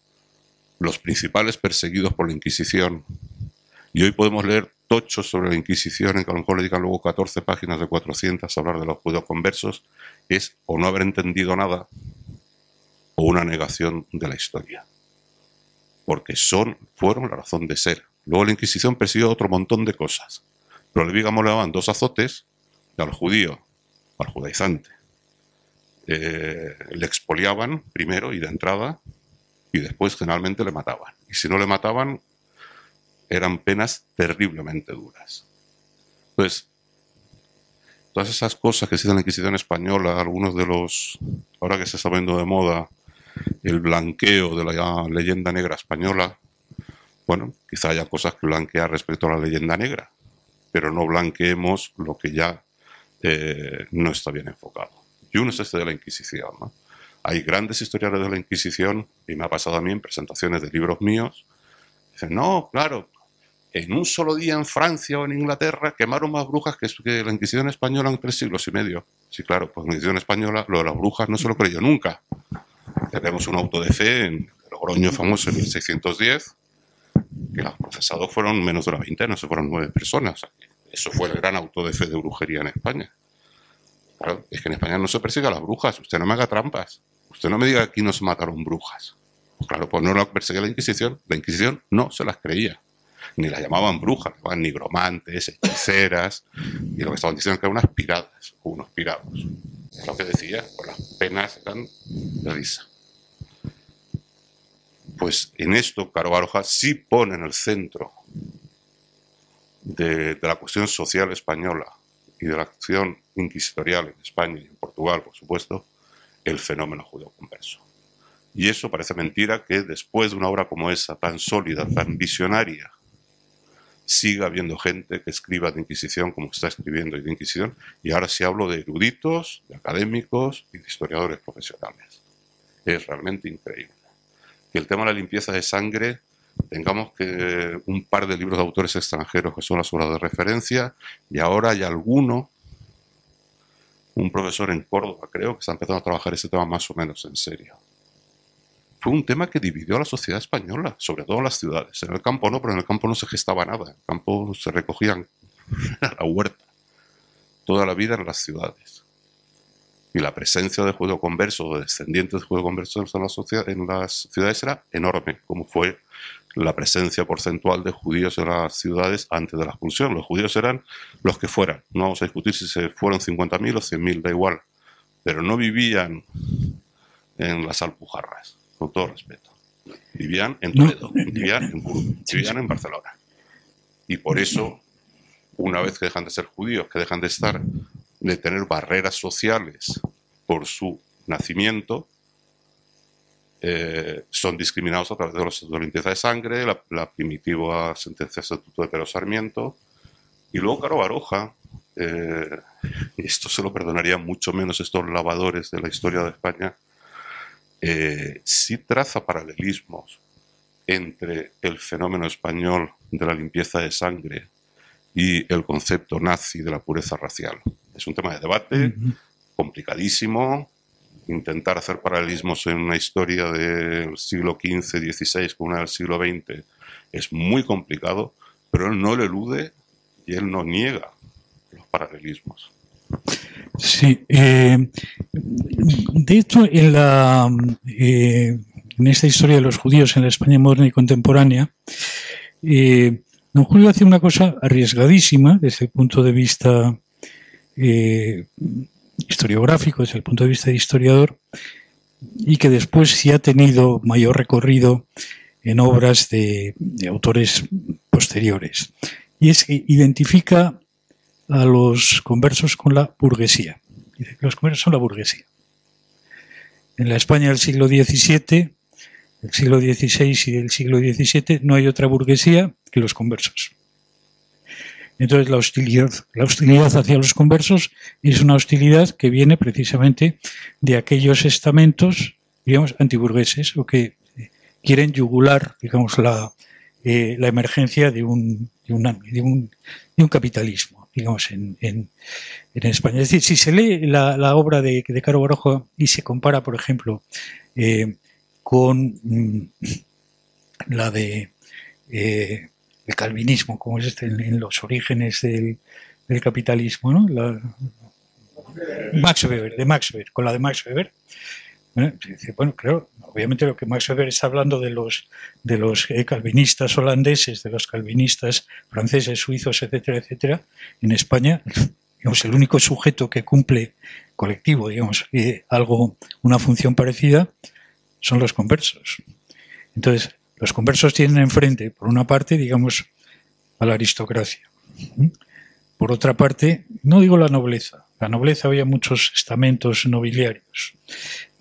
los principales perseguidos por la Inquisición, y hoy podemos leer tochos sobre la Inquisición, en que a lo mejor le digan luego 14 páginas de 400 a hablar de los judíos conversos, es o no haber entendido nada o una negación de la historia. Porque son, fueron la razón de ser Luego la Inquisición persiguió otro montón de cosas. Pero le digamos le daban dos azotes al judío, al judaizante. Eh, le expoliaban primero y de entrada, y después generalmente le mataban. Y si no le mataban, eran penas terriblemente duras. Entonces, todas esas cosas que se en la Inquisición española, algunos de los, ahora que se está viendo de moda, el blanqueo de la leyenda negra española, bueno, quizá haya cosas que blanquear respecto a la leyenda negra, pero no blanqueemos lo que ya eh, no está bien enfocado. Y uno es este de la Inquisición. Hay grandes historiadores de la Inquisición, y me ha pasado a mí en presentaciones de libros míos, dicen, no, claro, en un solo día en Francia o en Inglaterra quemaron más brujas que, la Inquisición española en tres siglos y medio. Sí, claro, pues la Inquisición española lo de las brujas no se lo creyó nunca. Tenemos un auto de fe en Logroño famoso en 1610, que los procesados fueron menos de una veintena, se fueron nueve personas. Eso fue el gran auto de fe de brujería en España. Claro, es que en España no se persigue a las brujas, usted no me haga trampas, usted no me diga que aquí no se mataron brujas. Pues claro, pues no lo perseguía la Inquisición, la Inquisición no se las creía, ni las llamaban brujas, llamaban nigromantes, hechiceras, y lo que estaban diciendo que eran unas piradas unos pirados. Es lo que decía, pues las penas eran de risa pues en esto Caro Baroja sí pone en el centro de, la cuestión social española y de la acción inquisitorial en España y en Portugal, por supuesto, el fenómeno judío converso. Y eso parece mentira que después de una obra como esa, tan sólida, tan visionaria, siga habiendo gente que escriba de Inquisición como está escribiendo de Inquisición, y ahora sí hablo de eruditos, de académicos y de historiadores profesionales. Es realmente increíble el tema de la limpieza de sangre tengamos que un par de libros de autores extranjeros que son las obras de referencia y ahora hay alguno, un profesor en Córdoba creo, que está empezando a trabajar ese tema más o menos en serio. Fue un tema que dividió a la sociedad española, sobre todo las ciudades. En el campo no, pero en el campo no se gestaba nada. En el campo se recogían a la huerta. Toda la vida en las ciudades y la presencia de juego converso o de descendientes de juego conversos en, la en las ciudades era enorme, como fue la presencia porcentual de judíos en las ciudades antes de la expulsión. Los judíos eran los que fueran. No vamos a discutir si se fueron 50.000 o 100.000, da igual. Pero no vivían en las Alpujarras, con todo respeto. Vivían en Toledo, vivían en Burgos, vivían en Barcelona. Y por eso, una vez que dejan de ser judíos, que dejan de estar, de tener barreras sociales por su nacimiento, eh, son discriminados a través de, los, de limpieza de sangre, la, primitiva sentencia de estatuto de Pedro Sarmiento. Y luego Caro Baroja, eh, esto se lo perdonaría mucho menos estos lavadores de la historia de España, eh, sí traza paralelismos entre el fenómeno español de la limpieza de sangre y el concepto nazi de la pureza racial. Es un tema de debate complicadísimo, intentar hacer paralelismos en una historia del siglo XV, XVI con una del siglo XX es muy complicado, pero él no le elude y él no niega los paralelismos. Sí, eh, de hecho, en, la, eh, en esta historia de los judíos en la España moderna y contemporánea, eh, don Julio hace una cosa arriesgadísima desde el punto de vista historiográfico, desde el punto de vista de historiador, y que después sí ha tenido mayor recorrido en obras de, autores posteriores. Y es que identifica a los conversos con la burguesía. Dice que los conversos son la burguesía. En la España del siglo XVII, del siglo XVI y del siglo XVII no hay otra burguesía que los conversos. Entonces la hostilidad, la hostilidad hacia los conversos es una hostilidad que viene precisamente de aquellos estamentos, digamos, antiburgueses o que quieren yugular, digamos, la, eh, emergencia de un, de, un, de un, capitalismo, digamos, en, en, España. Es decir, si se lee la, obra de, Caro Barojo y se compara, por ejemplo, eh, con mm, la de eh, el calvinismo, como es este, en, los orígenes del, capitalismo, ¿no? Max Weber, de Max Weber, con la de Max Weber. Bueno, claro, obviamente lo que Max Weber está hablando de los, de los eh, calvinistas holandeses, de los calvinistas franceses, suizos, etcétera, etcétera, en España, digamos, el único sujeto que cumple colectivo, digamos, eh, algo, una función parecida, son los conversos. Entonces, los conversos tienen enfrente, por una parte, digamos, a la aristocracia. Por otra parte, no digo la nobleza. La nobleza había muchos estamentos nobiliarios,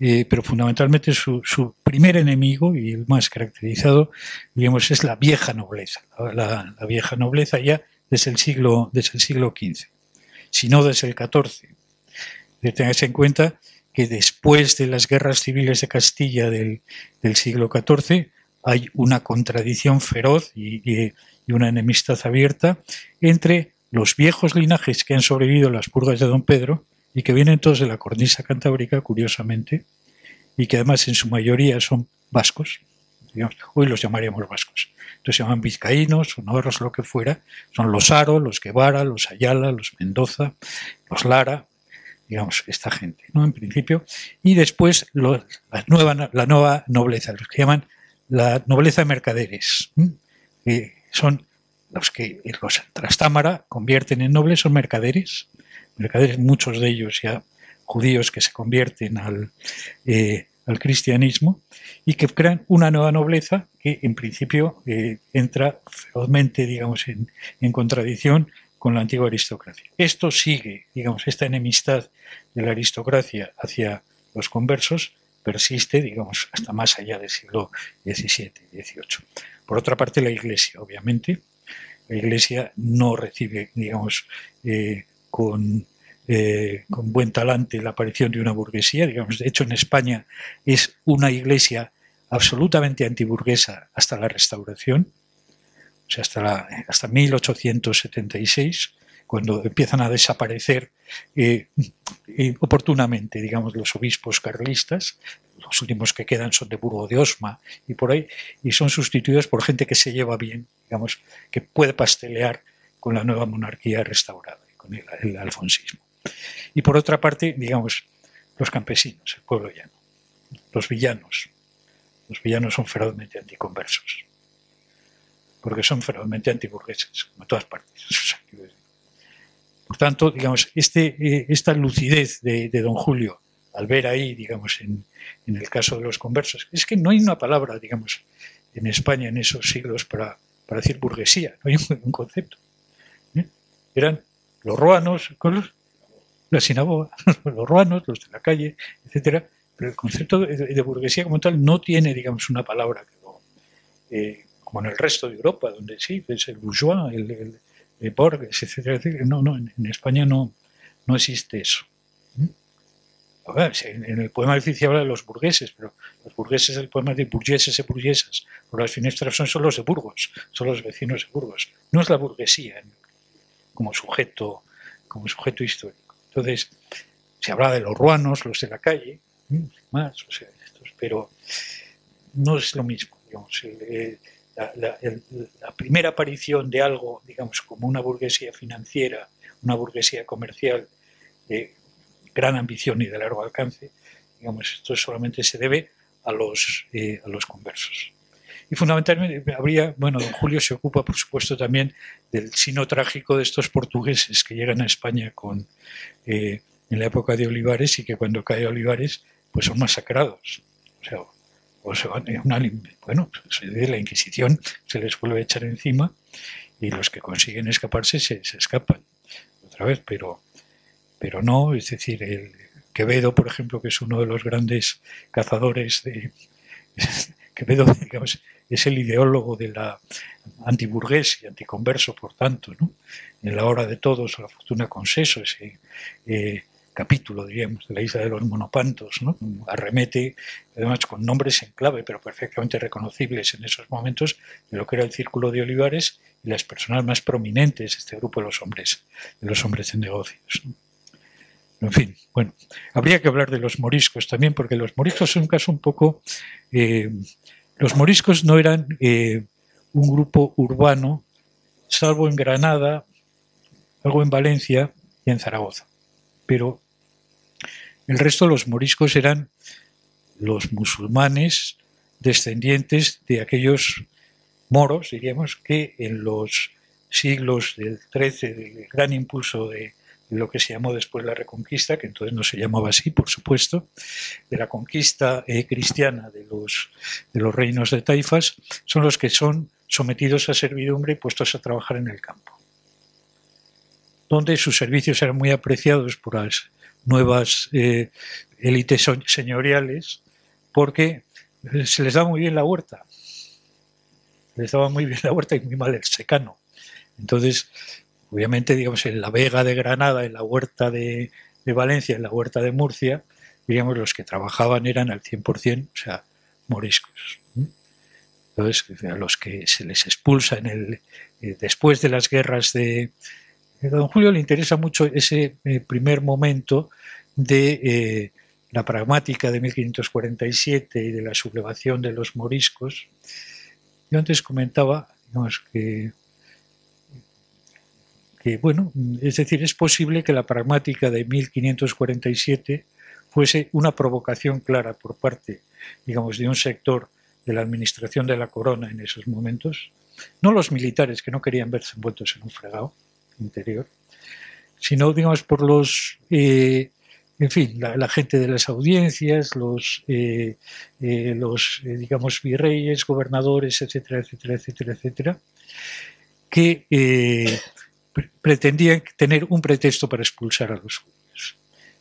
eh, pero fundamentalmente su, primer enemigo y el más caracterizado, digamos, es la vieja nobleza. La, vieja nobleza ya desde el siglo, desde el siglo XV, si no desde el XIV. Tengáis en cuenta que después de las guerras civiles de Castilla del, del siglo XIV, hay una contradicción feroz y, una enemistad abierta entre los viejos linajes que han sobrevivido a las purgas de Don Pedro y que vienen todos de la cornisa cantábrica, curiosamente, y que además en su mayoría son vascos. hoy los llamaríamos vascos. Entonces se llaman vizcaínos, sonoros, lo que fuera. Son los Aro, los Guevara, los Ayala, los Mendoza, los Lara, digamos, esta gente, ¿no? En principio. Y después la, nueva, la nueva nobleza, los que llaman la nobleza de mercaderes, que son los que los Trastámara convierten en nobles, son mercaderes, mercaderes, muchos de ellos ya judíos que se convierten al, eh, al cristianismo y que crean una nueva nobleza que en principio eh, entra ferozmente, digamos, en, en contradicción con la antigua aristocracia. Esto sigue, digamos, esta enemistad de la aristocracia hacia los conversos persiste, digamos, hasta más allá del siglo XVII, XVIII. Por otra parte, la Iglesia, obviamente, la Iglesia no recibe, digamos, eh, con, eh, con buen talante la aparición de una burguesía. Digamos, de hecho, en España es una Iglesia absolutamente antiburguesa hasta la Restauración, o sea, hasta, la, hasta 1876 cuando empiezan a desaparecer eh, oportunamente, digamos, los obispos carlistas, los últimos que quedan son de Burgo de Osma y por ahí, y son sustituidos por gente que se lleva bien, digamos, que puede pastelear con la nueva monarquía restaurada, con el, alfonsismo. Y por otra parte, digamos, los campesinos, el pueblo llano, los villanos. Los villanos son ferozmente anticonversos. porque son ferozmente antiburgueses, como en todas partes. Por tanto, digamos, este, eh, esta lucidez de, don Julio, al ver ahí, digamos, en, el caso de los conversos, es que no hay una palabra, digamos, en España en esos siglos para, decir burguesía, no hay un, concepto. ¿eh? Eran los ruanos, los, la sinagoga, los ruanos, los de la calle, etcétera, pero el concepto de, burguesía como tal no tiene, digamos, una palabra que eh, como en el resto de Europa, donde sí, es el bourgeois, el, borges, etcétera, etcétera. No, no, en, España no, no existe eso. ¿Mm? en el poema de habla de los burgueses, pero los burgueses, el poema de burgueses y burguesas, por las finestras son solo los de Burgos, son los vecinos de Burgos. No es la burguesía como sujeto, como sujeto histórico. Entonces, se habla de los ruanos, los de la calle, más, o sea, estos, pero no es lo mismo. La, primera aparición de algo, digamos, como una burguesía financiera, una burguesía comercial de gran ambición y de largo alcance, digamos, esto solamente se debe a los, eh, a los conversos. Y fundamentalmente habría, bueno, don Julio se ocupa, por supuesto, también del sino trágico de estos portugueses que llegan a España con, eh, en la época de Olivares y que cuando cae Olivares pues son masacrados. O sea, se van, una, bueno, de la Inquisición se les vuelve a echar encima y los que consiguen escaparse se, escapan otra vez, pero, pero no, es decir, el Quevedo, por ejemplo, que es uno de los grandes cazadores de Quevedo, digamos, es el ideólogo de la antiburgués y anticonverso, por tanto, ¿no? en la hora de todos, la fortuna conceso, ese eh, capítulo, diríamos, de la isla de los monopantos, ¿no? arremete, además con nombres en clave, pero perfectamente reconocibles en esos momentos, de lo que era el Círculo de Olivares y las personas más prominentes de este grupo de los hombres, de los hombres en negocios. En fin, bueno, habría que hablar de los moriscos también, porque los moriscos son un caso un poco... Eh, los moriscos no eran eh, un grupo urbano, salvo en Granada, algo en Valencia y en Zaragoza. Pero el resto de los moriscos eran los musulmanes descendientes de aquellos moros, diríamos, que en los siglos del XIII, del gran impulso de, lo que se llamó después la Reconquista, que entonces no se llamaba así, por supuesto, de la conquista eh, cristiana de los, de los reinos de taifas, son los que son sometidos a servidumbre y puestos a trabajar en el campo, donde sus servicios eran muy apreciados por las nuevas eh, élites señoriales porque eh, se les daba muy bien la huerta. Les daba muy bien la huerta y muy mal el secano. Entonces, obviamente, digamos, en la Vega de Granada, en la huerta de, Valencia, en la huerta de Murcia, digamos, los que trabajaban eran al 100%, o sea, moriscos. Entonces, a los que se les expulsa en el, eh, después de las guerras de, a don Julio le interesa mucho ese eh, primer momento de eh, la pragmática de 1547 y de la sublevación de los moriscos. Yo antes comentaba que, que, bueno, es decir, es posible que la pragmática de 1547 fuese una provocación clara por parte, digamos, de un sector de la administración de la corona en esos momentos, no los militares que no querían verse envueltos en un fregado, interior, sino, digamos, por los, eh, en fin, la, gente de las audiencias, los, eh, eh, los digamos, virreyes, gobernadores, etcétera, etcétera, etcétera, etcétera, que pretendían tener un pretexto para expulsar a los judíos.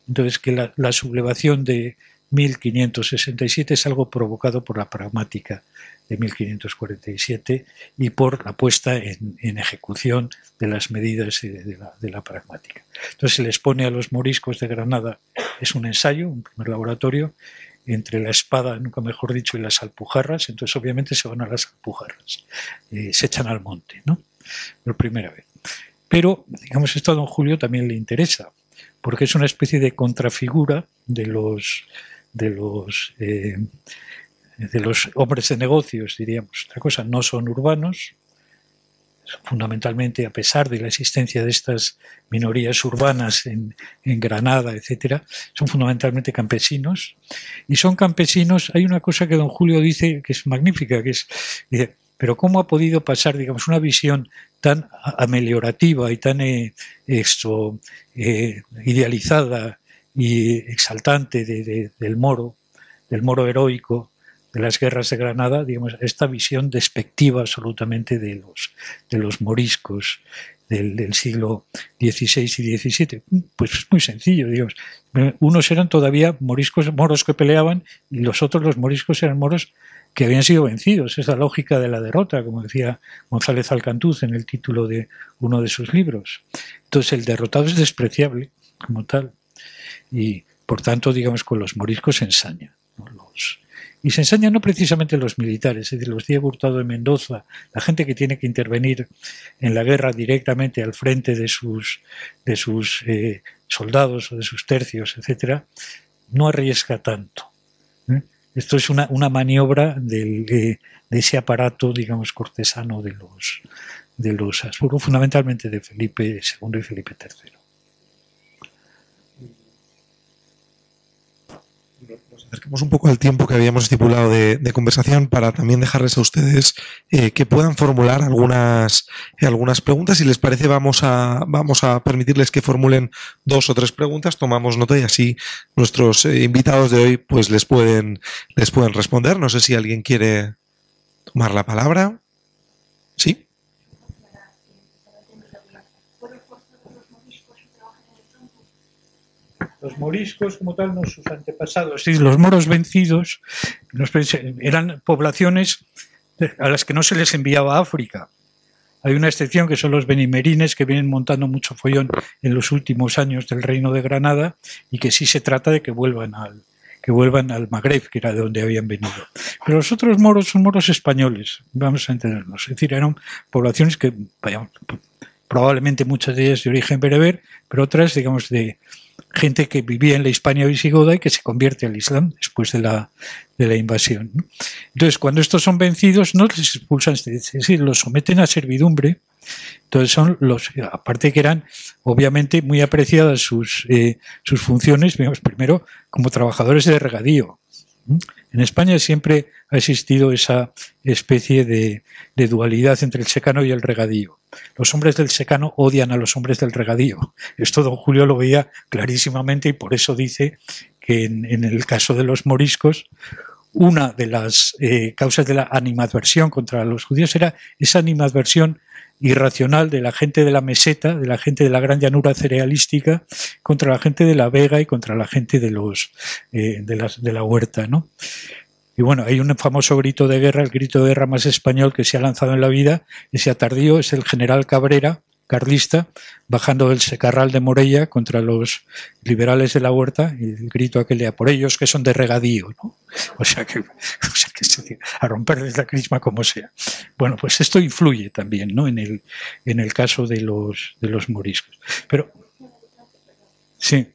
Entonces, que la sublevación de 1567 es algo provocado por la pragmática de 1547 y por la puesta en, ejecución de las medidas de, la, pragmática. Entonces se les pone a los moriscos de Granada, es un ensayo, un primer laboratorio, entre la espada, nunca mejor dicho, y las alpujarras, entonces obviamente se van a las alpujarras, eh, se echan al monte, ¿no? Por primera vez. Pero, digamos, esto a don Julio también le interesa, porque es una especie de contrafigura de los, de los eh, de los hombres de negocios, diríamos. Otra cosa, no son urbanos, fundamentalmente a pesar de la existencia de estas minorías urbanas en, Granada, etcétera, son fundamentalmente campesinos. Y son campesinos, hay una cosa que don Julio dice que es magnífica, que es, pero cómo ha podido pasar, digamos, una visión tan ameliorativa y tan eh, esto, eh, idealizada y exaltante del moro, del moro heroico, de las guerras de Granada, digamos, esta visión despectiva absolutamente de los, de los moriscos del, siglo XVI y XVII. Pues es muy sencillo, digamos. Unos eran todavía moriscos, moros que peleaban y los otros, los moriscos, eran moros que habían sido vencidos. Es la lógica de la derrota, como decía González Alcantuz en el título de uno de sus libros. Entonces el derrotado es despreciable como tal y por tanto, digamos, con los moriscos se ensaña. Los, y se enseña no precisamente los militares, es decir, los Diego Hurtado de Mendoza, la gente que tiene que intervenir en la guerra directamente al frente de sus, de sus eh, soldados o de sus tercios, etcétera, no arriesga tanto. ¿eh? Esto es una, una maniobra del, de ese aparato, digamos, cortesano de los, de los Habsburgo, fundamentalmente de Felipe II y Felipe III. Acerquemos un poco al tiempo que habíamos estipulado de, conversación para también dejarles a ustedes eh, que puedan formular algunas, eh, algunas preguntas. Si les parece, vamos a, vamos a permitirles que formulen dos o tres preguntas, tomamos nota y así nuestros eh, invitados de hoy pues les pueden, les pueden responder. No sé si alguien quiere tomar la palabra. ¿Sí? Los moriscos como tal, sus antepasados, los moros vencidos, eran poblaciones a las que no se les enviaba a África. Hay una excepción que son los benimerines que vienen montando mucho follón en los últimos años del reino de Granada y que sí se trata de que vuelvan al, que vuelvan al Magreb, que era de donde habían venido. Pero los otros moros son moros españoles, vamos a entendernos. Es decir, eran poblaciones que, probablemente muchas de ellas de origen bereber, pero otras, digamos, de, gente que vivía en la Hispania visigoda y que se convierte al Islam después de la, de la invasión. Entonces, cuando estos son vencidos, no les expulsan, es los someten a servidumbre. Entonces, son los, aparte que eran obviamente muy apreciadas sus, eh, sus funciones, primero como trabajadores de regadío. En España siempre ha existido esa especie de, dualidad entre el secano y el regadío. Los hombres del secano odian a los hombres del regadío. Esto don Julio lo veía clarísimamente y por eso dice que en, el caso de los moriscos, una de las eh, causas de la animadversión contra los judíos era esa animadversión irracional de la gente de la meseta, de la gente de la gran llanura cerealística, contra la gente de la vega y contra la gente de los eh, de, las, de la huerta, ¿no? Y bueno, hay un famoso grito de guerra, el grito de guerra más español que se ha lanzado en la vida, ese tardío es el general Cabrera, carlista, bajando del secarral de Morella contra los liberales de la huerta, y el grito aquel de por ellos que son de regadío, ¿no? O sea que, o sea a romperles la crisma como sea. Bueno, pues esto influye también, ¿no? En el, en el caso de los, de los moriscos. Pero, sí.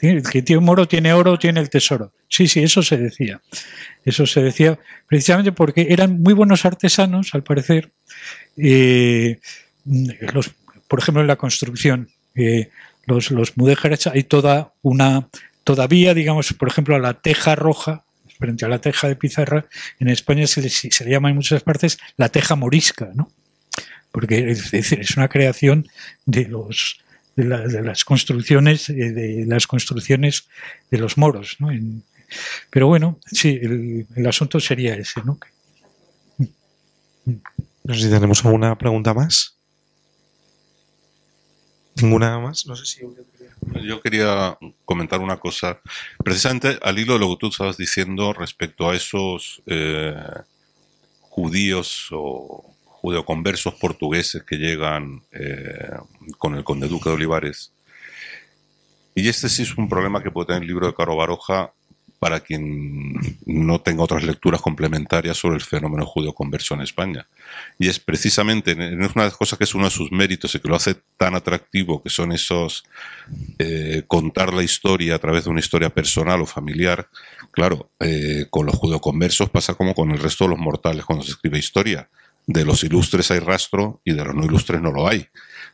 El que tiene un moro tiene oro, tiene el tesoro. Sí, sí, eso se decía. Eso se decía precisamente porque eran muy buenos artesanos, al parecer. Eh, por ejemplo, en la construcción, eh, los, los mudéjares, hay toda una, todavía, digamos, por ejemplo, a la teja roja, frente a la teja de pizarra, en España se le, llama en muchas partes la teja morisca, ¿no? Porque es es una creación de los de, las construcciones, eh, de las construcciones de los moros. ¿no? pero bueno, sí, el, asunto sería ese. ¿no? no sé si tenemos alguna pregunta más. ¿Ninguna más? No sé si... Yo quería comentar una cosa, precisamente al hilo de lo que tú estabas diciendo respecto a esos eh, judíos o judeoconversos portugueses que llegan eh, con el conde duque de Olivares. Y este sí es un problema que puede tener el libro de Caro Baroja para quien no tenga otras lecturas complementarias sobre el fenómeno judeo-converso en España. Y es precisamente, es una de las cosas que es uno de sus méritos y que lo hace tan atractivo, que son esos eh, contar la historia a través de una historia personal o familiar. Claro, eh, con los judeo-conversos pasa como con el resto de los mortales cuando se escribe historia de los ilustres hay rastro y de los no ilustres no lo hay.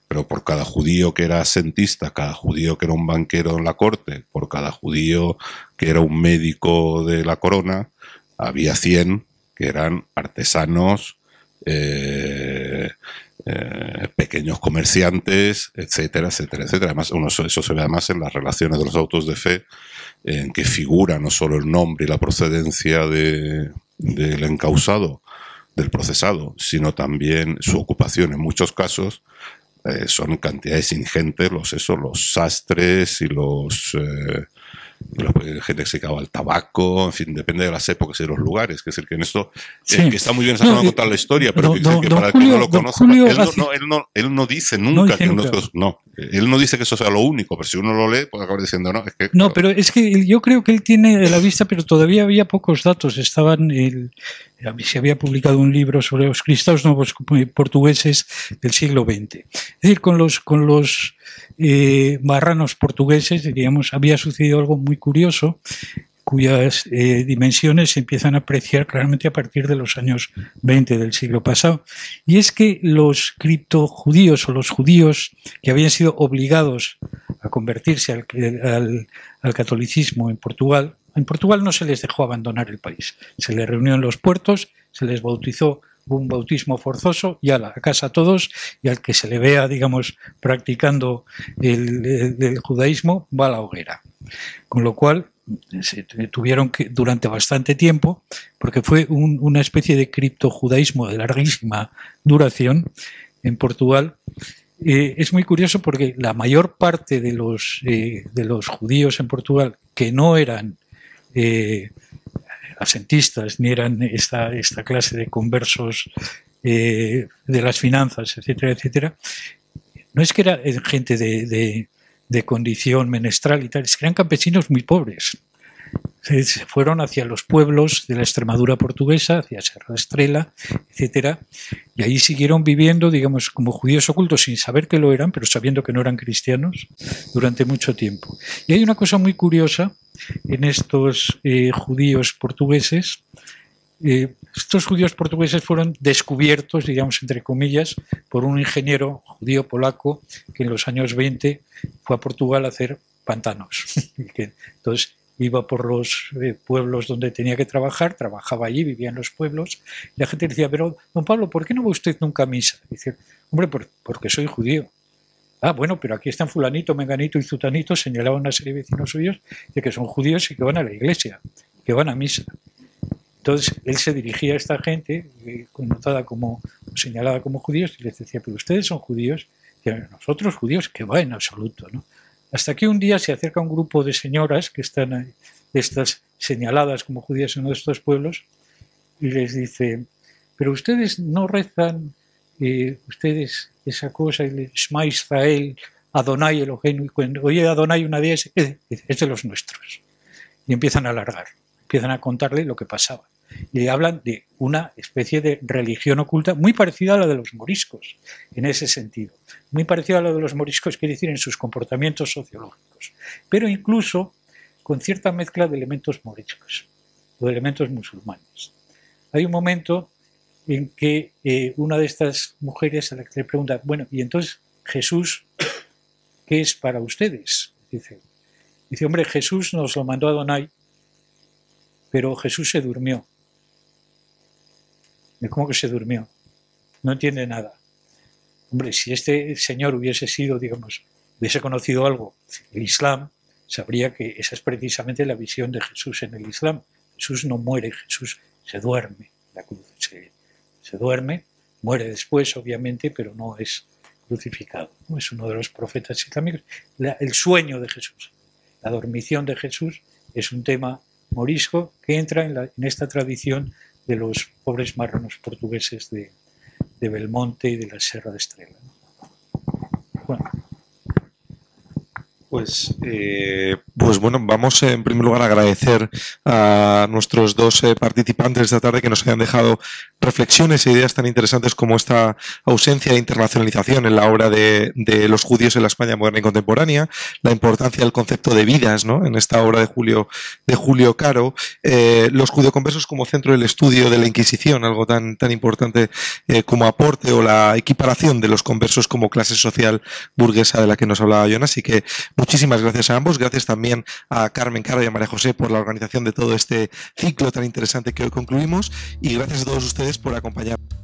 Pero por cada judío que era asentista, cada judío que era un banquero en la corte, por cada judío que era un médico de la corona, había 100 que eran artesanos, eh, eh, pequeños comerciantes, etcétera, etcétera, etcétera. Además, uno, eso se ve además en las relaciones de los autos de fe, en que figura no solo el nombre y la procedencia de, del encausado, del procesado, sino también su ocupación en muchos casos. Eh, son cantidades ingentes los eso, los sastres y los la gente que se acaba el tabaco, en fin, depende de las épocas y de los lugares. Que es decir, que en esto eh, que está muy bien no, contar la historia, pero que, para el que no lo conozca, él no, él, no, él no dice nunca que no, él no dice que eso sea lo único, pero si uno lo lee, puede acabar diciendo no. Es que, no, pero es que yo creo que él tiene la vista, pero todavía había pocos datos. Estaban, el, se había publicado un libro sobre los cristianos nuevos portugueses del siglo XX. Es decir, con los, con eh, marranos portugueses, diríamos, había sucedido algo muy curioso cuyas eh, dimensiones se empiezan a apreciar claramente a partir de los años 20 del siglo pasado. Y es que los criptojudíos o los judíos que habían sido obligados a convertirse al, catolicismo en Portugal, en Portugal no se les dejó abandonar el país. Se les reunió en los puertos, se les bautizó un bautismo forzoso y a la casa a todos y al que se le vea, digamos, practicando el judaísmo va a la hoguera. Con lo cual, se tuvieron que durante bastante tiempo, porque fue una especie de criptojudaísmo de larguísima duración en Portugal. Eh, es muy curioso porque la mayor parte de los, eh, de los judíos en Portugal que no eran eh, asentistas ni eran esta, esta clase de conversos de las finanzas, etcétera, etcétera, no es que era gente de de condición menestral y tal, es que eran campesinos muy pobres. Se fueron hacia los pueblos de la Extremadura portuguesa, hacia Serra Estrela, etcétera, y ahí siguieron viviendo, digamos, como judíos ocultos, sin saber que lo eran, pero sabiendo que no eran cristianos, durante mucho tiempo. Y hay una cosa muy curiosa en estos eh, judíos portugueses, eh, estos judíos portugueses fueron descubiertos, digamos, entre comillas, por un ingeniero judío polaco que en los años 20 fue a Portugal a hacer pantanos. Entonces iba por los eh, pueblos donde tenía que trabajar, trabajaba allí, vivía en los pueblos, y la gente decía, pero don Pablo, ¿por qué no va usted nunca a misa? dice, hombre, porque soy judío. Ah, bueno, pero aquí están fulanito, menganito y zutanito, señalaba una serie de vecinos suyos de que son judíos y que van a la iglesia, que van a misa. Entonces él se dirigía a esta gente, eh, connotada como, señalada como judíos, y les decía, pero ustedes son judíos, y nosotros judíos, que va en absoluto, ¿no? Hasta que un día se acerca un grupo de señoras que están estas señaladas como judías en uno de estos pueblos, y les dice, pero ustedes no rezan, eh, ustedes esa cosa, el Shema Israel, Adonai Eloheinu, y cuando oye Adonai una día, es de los nuestros. Y empiezan a alargar, empiezan a contarle lo que pasaba y hablan de una especie de religión oculta muy parecida a la de los moriscos, en ese sentido. Muy parecida a la de los moriscos, quiere decir, en sus comportamientos sociológicos, pero incluso con cierta mezcla de elementos moriscos o de elementos musulmanes. Hay un momento en que eh, una de estas mujeres a la que le pregunta, bueno, y entonces Jesús, ¿qué es para ustedes? Dice, dice hombre, Jesús nos lo mandó a Donai, pero Jesús se durmió. ¿Cómo que se durmió? No entiende nada. Hombre, si este señor hubiese sido, digamos, hubiese conocido algo, el Islam, sabría que esa es precisamente la visión de Jesús en el Islam. Jesús no muere, Jesús se duerme, la cruz se, duerme, muere después, obviamente, pero no es crucificado. Es uno de los profetas islámicos. el sueño de Jesús, la dormición de Jesús, es un tema morisco que entra en, en esta tradición de los pobres marranos portugueses de, de Belmonte y de la Serra de Estrela. Bueno. Pues, eh, pues bueno, vamos en primer lugar a agradecer a nuestros dos eh, participantes esta tarde que nos hayan dejado reflexiones e ideas tan interesantes como esta ausencia de internacionalización en la obra de, los judíos en la España moderna y contemporánea, la importancia del concepto de vidas ¿no? en esta obra de Julio, de Julio Caro, eh, los judioconversos como centro del estudio de la Inquisición, algo tan, tan importante como aporte o la equiparación de los conversos como clase social burguesa de la que nos hablaba Jonas, así que Muchísimas gracias a ambos. Gracias también a Carmen Caro y a María José por la organización de todo este ciclo tan interesante que hoy concluimos. Y gracias a todos ustedes por acompañarnos.